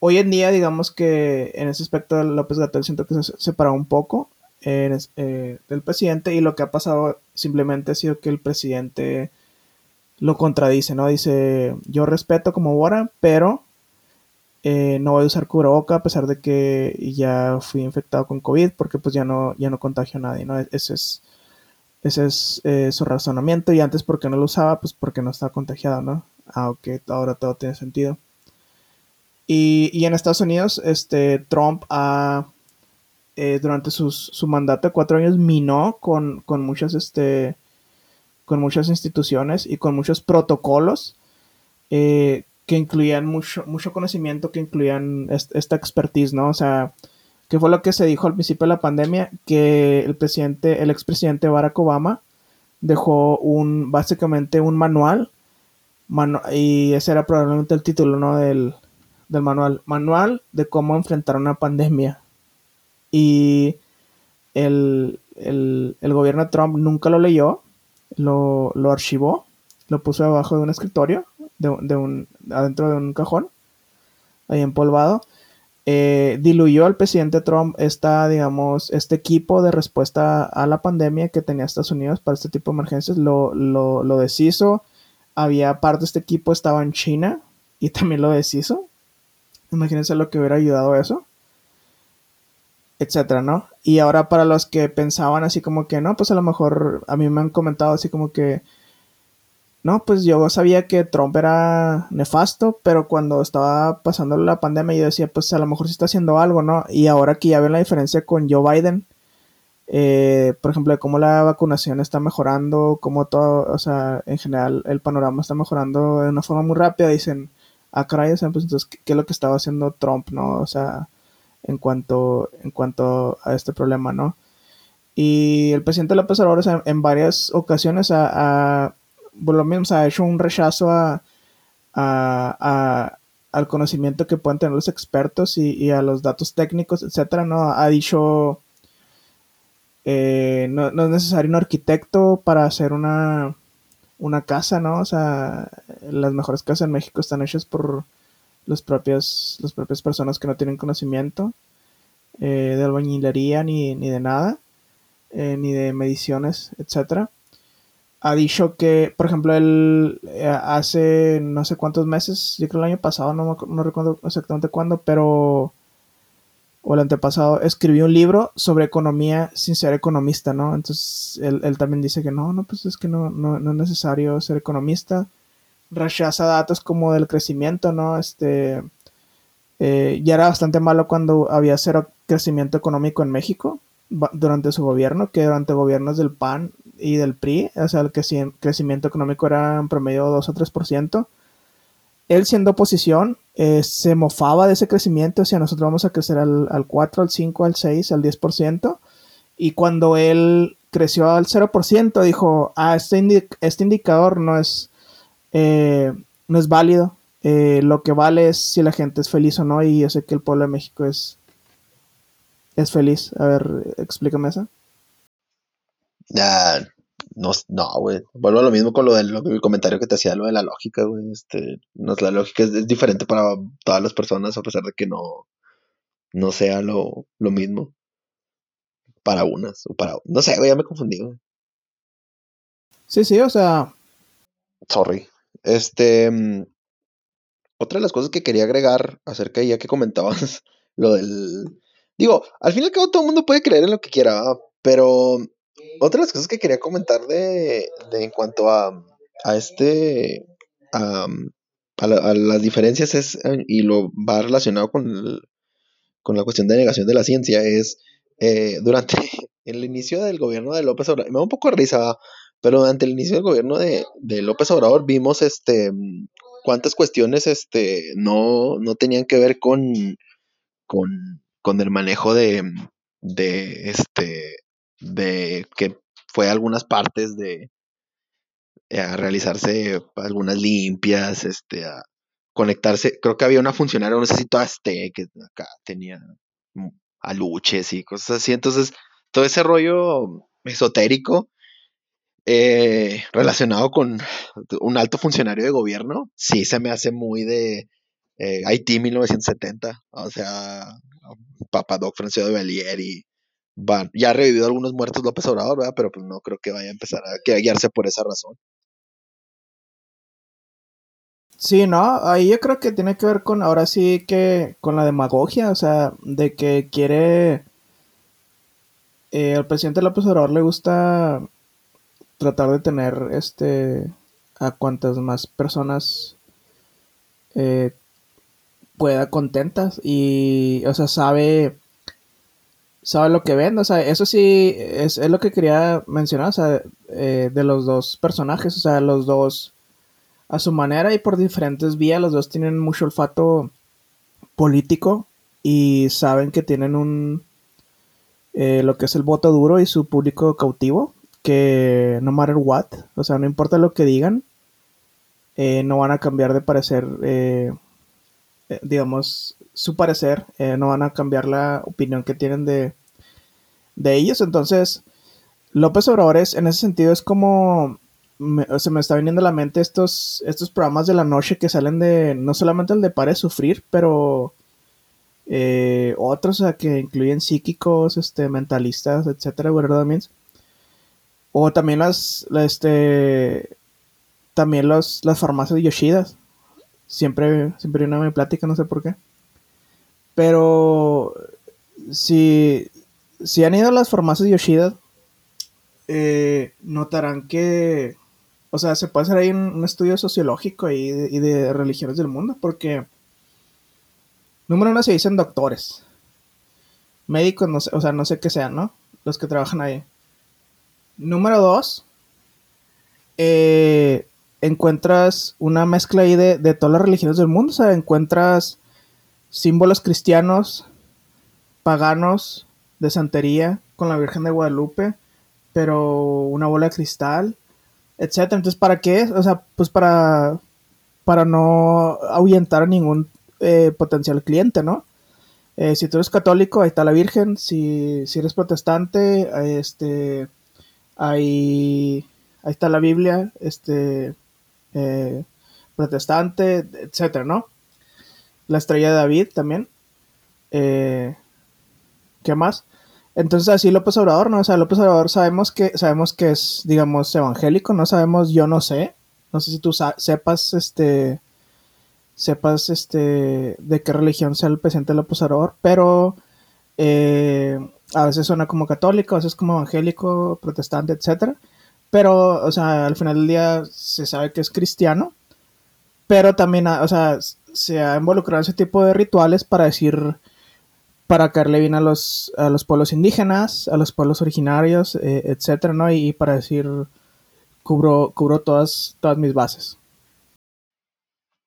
hoy en día, digamos que en ese aspecto López Gatel siento que se separó un poco eh, del presidente y lo que ha pasado simplemente ha sido que el presidente lo contradice, ¿no? Dice, yo respeto como Bora, pero eh, no voy a usar cubreboca a pesar de que ya fui infectado con COVID porque pues ya no, ya no contagio a nadie, ¿no? Ese es, ese es eh, su razonamiento y antes porque no lo usaba, pues porque no estaba contagiado, ¿no? Aunque ahora todo tiene sentido. Y, y en Estados Unidos, este, Trump eh, durante sus, su mandato de cuatro años, minó con, con, muchas, este, con muchas instituciones y con muchos protocolos eh, que incluían mucho, mucho conocimiento, que incluían est esta expertise, ¿no? O sea, que fue lo que se dijo al principio de la pandemia, que el presidente, el expresidente Barack Obama dejó un, básicamente un manual, manu y ese era probablemente el título, ¿no? Del, del manual. Manual de cómo enfrentar una pandemia. Y el, el, el gobierno de Trump nunca lo leyó, lo, lo archivó, lo puso debajo de un escritorio, de, de, un, adentro de un cajón, ahí empolvado. Eh, diluyó al presidente Trump esta, digamos, este equipo de respuesta a la pandemia que tenía Estados Unidos para este tipo de emergencias, lo, lo, lo deshizo. Había parte de este equipo estaba en China y también lo deshizo. Imagínense lo que hubiera ayudado a eso. Etcétera, ¿no? Y ahora para los que pensaban así como que no, pues a lo mejor a mí me han comentado así como que no, pues yo sabía que Trump era nefasto, pero cuando estaba pasando la pandemia yo decía, pues a lo mejor sí está haciendo algo, ¿no? Y ahora que ya ven la diferencia con Joe Biden, eh, por ejemplo, de cómo la vacunación está mejorando, cómo todo, o sea, en general el panorama está mejorando de una forma muy rápida, dicen, a caray, pues entonces, ¿qué, es lo que estaba haciendo Trump, no? O sea, en cuanto, en cuanto a este problema, ¿no? Y el presidente López Obrador, o sea, en varias ocasiones ha, lo mismo, ha hecho un rechazo a, al conocimiento que pueden tener los expertos y, a los datos técnicos, etcétera, ¿no? Ha dicho, eh, no, no, es necesario un arquitecto para hacer una, una casa, ¿no? O sea, las mejores casas en México están hechas por los propios, las propias personas que no tienen conocimiento eh, de albañilería ni, ni de nada, eh, ni de mediciones, etc. ha dicho que, por ejemplo, él eh, hace no sé cuántos meses, yo creo el año pasado, no, no recuerdo exactamente cuándo, pero o el antepasado, escribió un libro sobre economía sin ser economista, ¿no? Entonces él, también dice que no, no, pues es que no, no, no, es necesario ser economista. Rechaza datos como del crecimiento, ¿no? Este, eh, ya era bastante malo cuando había cero crecimiento económico en México durante su gobierno, que durante gobiernos del PAN y del PRI, o sea, el crecimiento económico era en promedio 2 o 3%. Él siendo oposición eh, se mofaba de ese crecimiento, o sea, nosotros vamos a crecer al, al 4, al 5, al 6, al 10%, y cuando él creció al 0%, dijo, ah, este, este indicador no es, eh, no es válido, eh, lo que vale es si la gente es feliz o no, y yo sé que el pueblo de México es, es feliz. A ver, explícame eso. Ya, no, no, güey. Vuelvo a lo mismo con lo del comentario que te hacía, lo de la lógica, güey. Este, no, la lógica es, diferente para todas las personas, a pesar de que no, no sea lo, lo mismo. Para unas, o para. No sé, güey, ya me confundí, güey. Sí, sí, o sea. Sorry. Este. Mm, otra de las cosas que quería agregar acerca de ya que comentabas lo del. Digo, al fin y al cabo todo el mundo puede creer en lo que quiera, pero otra de las cosas que quería comentar de, en cuanto a, a este, a, las diferencias es, eh, y lo va relacionado con, con la cuestión de negación de la ciencia, es eh, durante el inicio del gobierno de López Obrador, me da un poco de risa, pero durante el inicio del gobierno de, López Obrador vimos este cuántas cuestiones este no, no tenían que ver con, con, con el manejo de, de este de que fue a algunas partes de a realizarse algunas limpias, este, a conectarse. Creo que había una funcionaria, no sé si toda este, que acá tenía aluches y cosas así. Entonces, todo ese rollo esotérico eh, relacionado con un alto funcionario de gobierno, sí se me hace muy de eh, Haití 1970. O sea, Papadoc Francisco de Belier y ya ha revivido algunos muertos López Obrador, ¿verdad? Pero pues no creo que vaya a empezar a, guiarse por esa razón. Sí, no, ahí yo creo que tiene que ver con, ahora sí que, con la demagogia, o sea, de que quiere, eh, al presidente López Obrador le gusta tratar de tener, este, a cuantas más personas eh, pueda contentas y, o sea, sabe sabe lo que vende. O sea, eso sí es, lo que quería mencionar, o sea, eh, de los dos personajes, o sea, los dos a su manera y por diferentes vías, los dos tienen mucho olfato político y saben que tienen un, eh, lo que es el voto duro y su público cautivo, que no matter what, o sea, no importa lo que digan, eh, no van a cambiar de parecer, digamos, su parecer, no van a cambiar la opinión que tienen de, de ellos. Entonces, López Obrador es, en ese sentido es como, se me está viniendo a la mente estos, estos programas de la noche que salen de, no solamente el de Pare Sufrir, pero eh, otros, que incluyen psíquicos, este, mentalistas, etcétera. O también las, este, también los, las farmacias de Yoshidas. Siempre, siempre una plática, no sé por qué. Pero si, si han ido a las farmacias Yoshida, eh, notarán que, o sea, se puede hacer ahí un, estudio sociológico y de, religiones del mundo, porque, número uno, se dicen doctores, médicos, no o sea, no sé qué sean, ¿no? Los que trabajan ahí. Número dos, eh, encuentras una mezcla ahí de, de todas las religiones del mundo, o sea, encuentras símbolos cristianos, paganos, de santería con la Virgen de Guadalupe, pero una bola de cristal, etcétera. Entonces, ¿para qué? O sea, pues para, para no ahuyentar a ningún eh, potencial cliente, ¿no? Eh, si tú eres católico, ahí está la Virgen. Si, si eres protestante, este, ahí, ahí está la Biblia, este, eh, protestante, etcétera, ¿no? La estrella de David también. ¿Qué más? Entonces así López Obrador, ¿no? O sea, López Obrador sabemos que, sabemos que es, digamos, evangélico, no sabemos, yo no sé. No sé si tú sepas, este, sepas, este, de qué religión sea el presidente López Obrador, pero eh, a veces suena como católico, a veces como evangélico, protestante, etcétera. Pero, o sea, al final del día se sabe que es cristiano, pero también, o sea, se ha involucrado en ese tipo de rituales para decir, para caerle bien a los, a los pueblos indígenas, a los pueblos originarios, eh, etcétera, ¿no? Y, para decir, cubro, cubro todas, todas mis bases.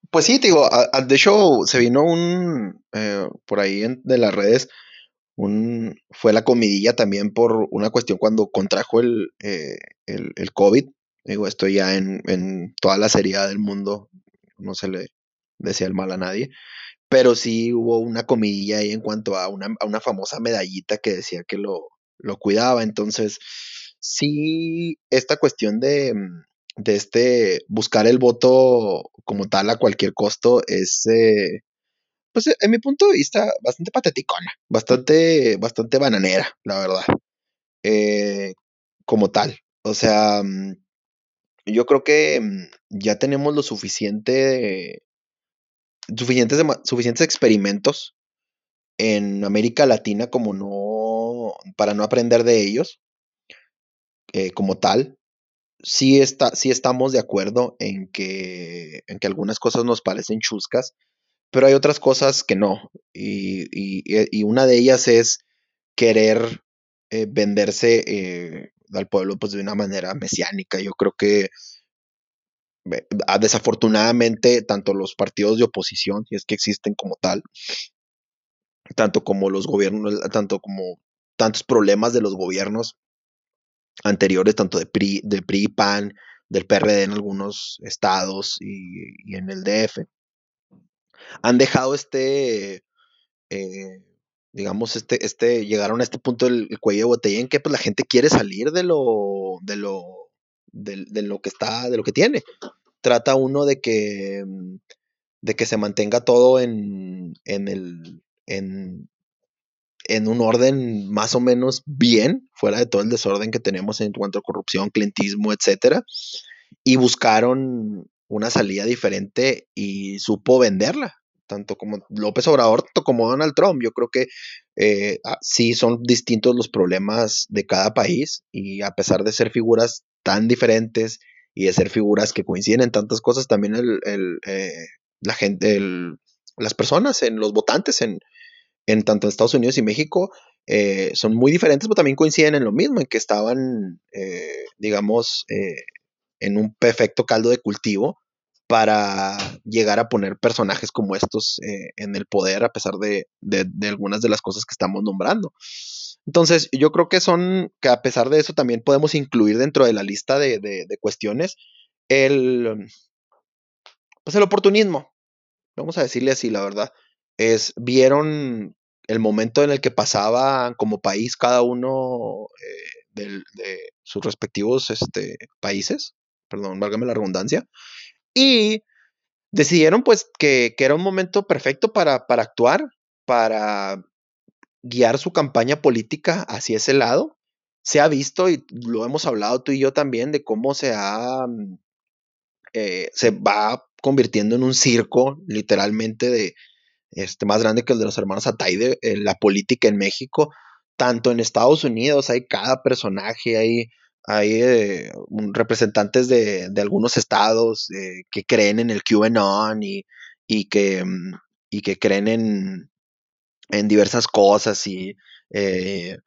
Pues sí, te digo, de hecho se vino un, eh, por ahí de las redes, un, fue la comidilla también por una cuestión cuando contrajo el, eh, el, el, COVID. Digo, esto ya en, en toda la seriedad del mundo, no se le decía el mal a nadie, pero sí hubo una comidilla ahí en cuanto a una, una famosa medallita que decía que lo, lo, cuidaba. Entonces, sí, esta cuestión de, de este buscar el voto como tal a cualquier costo es, eh, pues en mi punto de vista, bastante pateticona, bastante, bastante bananera, la verdad. Eh, como tal. O sea, mm, yo creo que mm, ya tenemos lo suficiente, suficientes, suficientes experimentos en América Latina como no, para no aprender de ellos, eh, como tal. Sí, está, sí estamos de acuerdo en que, en que algunas cosas nos parecen chuscas, pero hay otras cosas que no. Y, y, una de ellas es querer eh, venderse eh, al pueblo pues, de una manera mesiánica. Yo creo que ah, desafortunadamente tanto los partidos de oposición, y es que existen como tal, tanto como los gobiernos, tanto como tantos problemas de los gobiernos anteriores, tanto de PRI, de PRI PAN, del PRD en algunos estados y, y en el DF, han dejado este, eh, digamos, este, este, llegaron a este punto del cuello de botella en que pues la gente quiere salir de lo, de lo, de, de, lo que está, de lo que tiene. Trata uno de que, mm, de que se mantenga todo en, en el, en, en un orden más o menos bien, fuera de todo el desorden que tenemos en cuanto a corrupción, clientismo, etcétera, y buscaron una salida diferente y supo venderla tanto como López Obrador como Donald Trump. Yo creo que eh, ah, sí son distintos los problemas de cada país y a pesar de ser figuras tan diferentes y de ser figuras que coinciden en tantas cosas, también el, eh, la gente, las personas, en los votantes en, en tanto Estados Unidos y México eh, son muy diferentes, pero también coinciden en lo mismo, en que estaban, digamos, en un perfecto caldo de cultivo para llegar a poner personajes como estos eh, en el poder a pesar de, algunas de las cosas que estamos nombrando. Entonces, yo creo que son, que a pesar de eso también podemos incluir dentro de la lista de, cuestiones el, pues el oportunismo. Vamos a decirle así, la verdad. Es, vieron el momento en el que pasaba como país cada uno eh, de, de, sus respectivos este, países, perdón, válgame la redundancia, y decidieron pues que, era un momento perfecto para, para actuar, para guiar su campaña política hacia ese lado. Se ha visto y lo hemos hablado tú y yo también de cómo se ha mm, eh, se va convirtiendo en un circo literalmente de este más grande que el de los hermanos Ataide, eh, la política en México, tanto en Estados Unidos hay cada personaje, hay hay eh, representantes de, de, algunos estados eh, que creen en el QAnon y, y, que, mm, y que creen en, en diversas cosas y eh,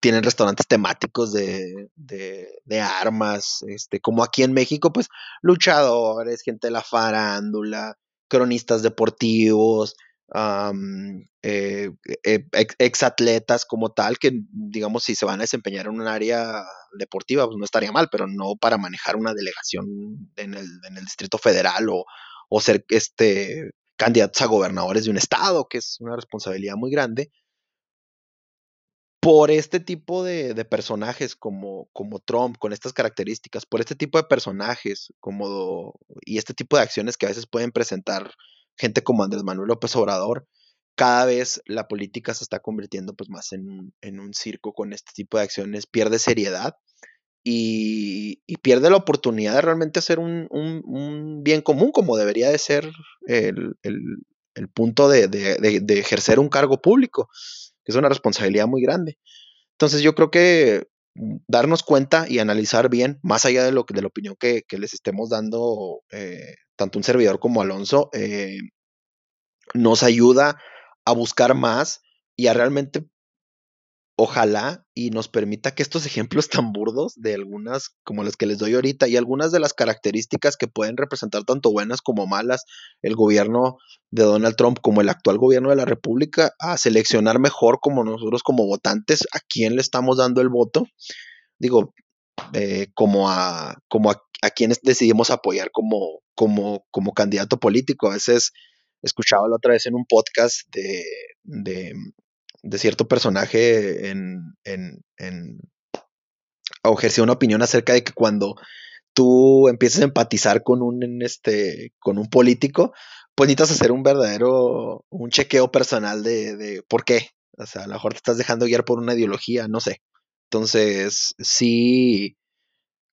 tienen restaurantes temáticos de, de, de, armas, este, como aquí en México, pues luchadores, gente de la farándula, cronistas deportivos, eh, eh, ex, atletas como tal, que digamos si se van a desempeñar en un área deportiva, pues no estaría mal, pero no para manejar una delegación en el, en el Distrito Federal o, o, ser este, candidatos a gobernadores de un estado, que es una responsabilidad muy grande. Por este tipo de, de personajes como, como Trump, con estas características, por este tipo de personajes como, y este tipo de acciones que a veces pueden presentar gente como Andrés Manuel López Obrador, cada vez la política se está convirtiendo pues más en en un circo con este tipo de acciones, pierde seriedad y, pierde la oportunidad de realmente hacer un, bien común como debería de ser el, punto de, de, ejercer un cargo público, que es una responsabilidad muy grande. Entonces yo creo que darnos cuenta y analizar bien, más allá de, lo, de la opinión que, les estemos dando eh, tanto un servidor como Alonso, eh, nos ayuda a buscar más y a realmente ojalá y nos permita que estos ejemplos tan burdos de algunas como las que les doy ahorita y algunas de las características que pueden representar tanto buenas como malas el gobierno de Donald Trump como el actual gobierno de la República a seleccionar mejor como nosotros como votantes a quién le estamos dando el voto digo eh, como a como a, quienes decidimos apoyar como como como candidato político. A veces escuchaba la otra vez en un podcast de, de, cierto personaje en, en, en ejerció una opinión acerca de que cuando tú empiezas a empatizar con un, este, con un político, pues necesitas hacer un verdadero, un chequeo personal de, de por qué. O sea, a lo mejor te estás dejando guiar por una ideología, no sé. Entonces, sí,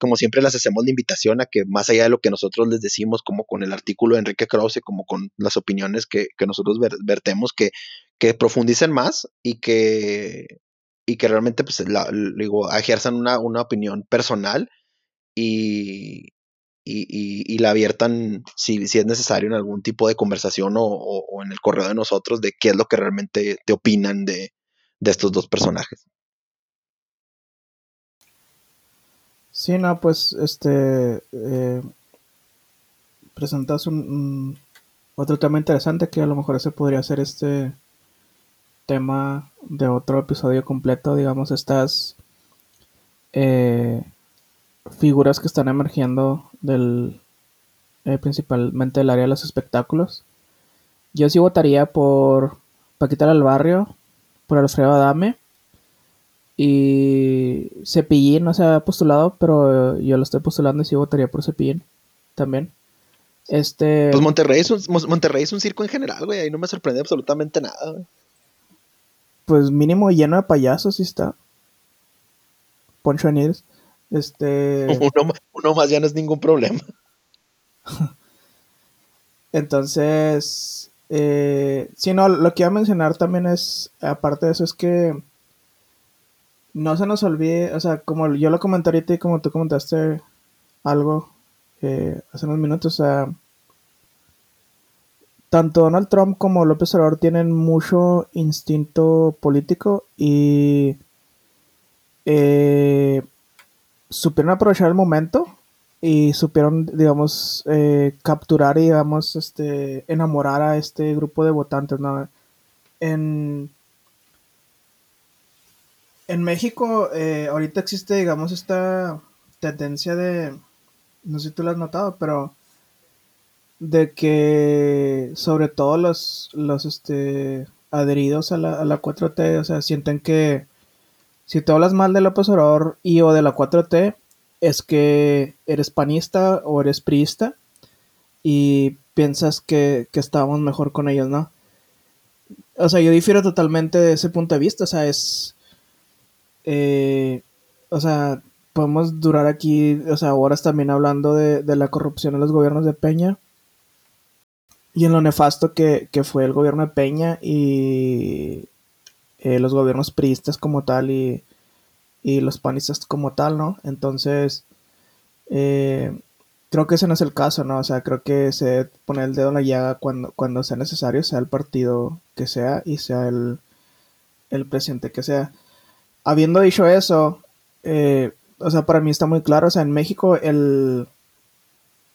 como siempre les hacemos la invitación a que más allá de lo que nosotros les decimos, como con el artículo de Enrique Krause, como con las opiniones que, nosotros vertemos, que, que profundicen más y que, y que realmente pues, la, digo, ejerzan una, opinión personal y, y, la abiertan si, si, es necesario en algún tipo de conversación o, en el correo de nosotros de qué es lo que realmente te opinan de, de estos dos personajes. Sí, no, pues este eh, presentas un, otro tema interesante que a lo mejor ese podría ser este tema de otro episodio completo, digamos, estas eh, figuras que están emergiendo del eh, principalmente del área de los espectáculos. Yo sí votaría por Paquita al Barrio, por Alfredo Adame y Cepillín no se ha postulado, pero yo lo estoy postulando y sí votaría por Cepillín también. Este. Pues Monterrey es un, Monterrey es un circo en general, güey. Ahí no me sorprende absolutamente nada, Pues mínimo lleno de payasos sí está. Poncho Aníes. Este. Uno, más ya no es ningún problema. Entonces. Eh, sí, no, lo que iba a mencionar también es. Aparte de eso, es que no se nos olvide, o sea, como yo lo comenté ahorita y como tú comentaste algo eh, hace unos minutos, o sea, tanto Donald Trump como López Obrador tienen mucho instinto político y eh, supieron aprovechar el momento y supieron, digamos, eh, capturar y, digamos, este, enamorar a este grupo de votantes, ¿no? En, en México eh, ahorita existe, digamos, esta tendencia de, no sé si tú lo has notado, pero de que sobre todo los, los este, adheridos a la, a la 4T, o sea, sienten que si te hablas mal de López Obrador y o de la 4T, es que eres panista o eres priista y piensas que, que estábamos mejor con ellos, ¿no? O sea, yo difiero totalmente de ese punto de vista, o sea, es eh, o sea, podemos durar aquí, o sea, horas también hablando de, la corrupción en los gobiernos de Peña y en lo nefasto que, fue el gobierno de Peña y eh, los gobiernos priistas como tal y, los panistas como tal, ¿no? Entonces, eh, creo que ese no es el caso, ¿no? O sea, creo que se pone el dedo en la llaga cuando, cuando sea necesario, sea el partido que sea y sea el, el presidente que sea habiendo dicho eso, eh, o sea, para mí está muy claro, o sea, en México el,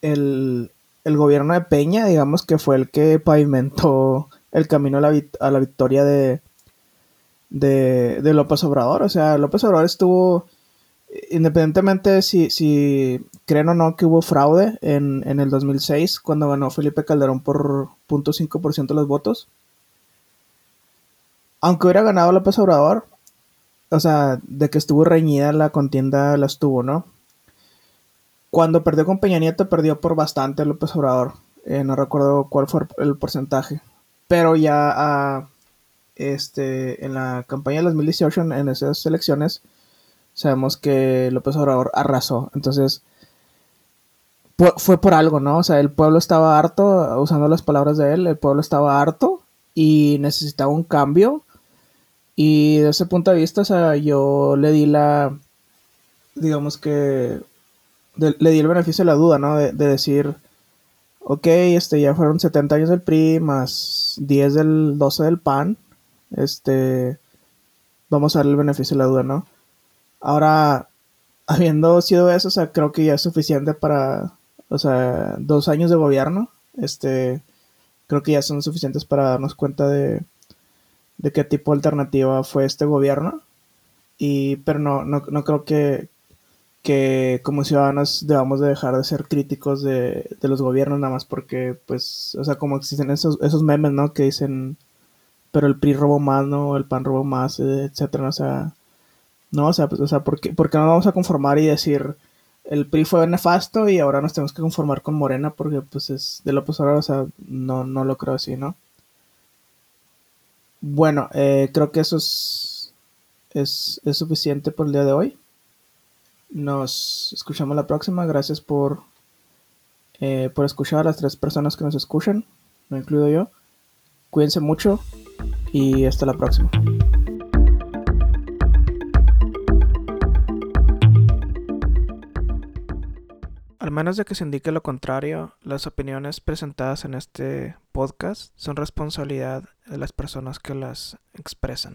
el, gobierno de Peña, digamos que fue el que pavimentó el camino a la, a la victoria de, de, López Obrador, o sea, López Obrador estuvo, independientemente si, si creen o no que hubo fraude en, en el 2006, cuando ganó Felipe Calderón por 0.5% de los votos, aunque hubiera ganado López Obrador, o sea, de que estuvo reñida la contienda, la estuvo, ¿no? Cuando perdió con Peña Nieto, perdió por bastante López Obrador. Eh, no recuerdo cuál fue el porcentaje. Pero ya este, en la campaña de 2018, en esas elecciones, sabemos que López Obrador arrasó. Entonces, fue por algo, ¿no? O sea, el pueblo estaba harto, usando las palabras de él, el pueblo estaba harto y necesitaba un cambio. Y desde ese punto de vista, o sea, yo le di la, digamos que, le di el beneficio de la duda, ¿no? De, decir, ok, este, ya fueron 70 años del PRI, más 10 del 12 del PAN, este, vamos a darle el beneficio de la duda, ¿no? Ahora, habiendo sido eso, o sea, creo que ya es suficiente para, o sea, dos años de gobierno, este, creo que ya son suficientes para darnos cuenta de, de qué tipo de alternativa fue este gobierno. Y, pero no, no, no creo que, que como ciudadanos debamos de dejar de ser críticos de, de, los gobiernos nada más porque, pues, o sea, como existen esos, esos memes, ¿no? Que dicen, pero el PRI robó más, ¿no? El PAN robó más, etcétera, o sea, no, sea, pues, o sea ¿por, qué, ¿por qué no vamos a conformar y decir, el PRI fue nefasto y ahora nos tenemos que conformar con Morena porque pues es de López Obrador, o sea, no, no lo creo así, ¿no? Bueno, eh, creo que eso es, es, suficiente por el día de hoy. Nos escuchamos la próxima. Gracias por, eh, por escuchar a las tres personas que nos escuchan, no incluido yo. Cuídense mucho y hasta la próxima. Al menos de que se indique lo contrario, las opiniones presentadas en este podcast son responsabilidad de las personas que las expresan.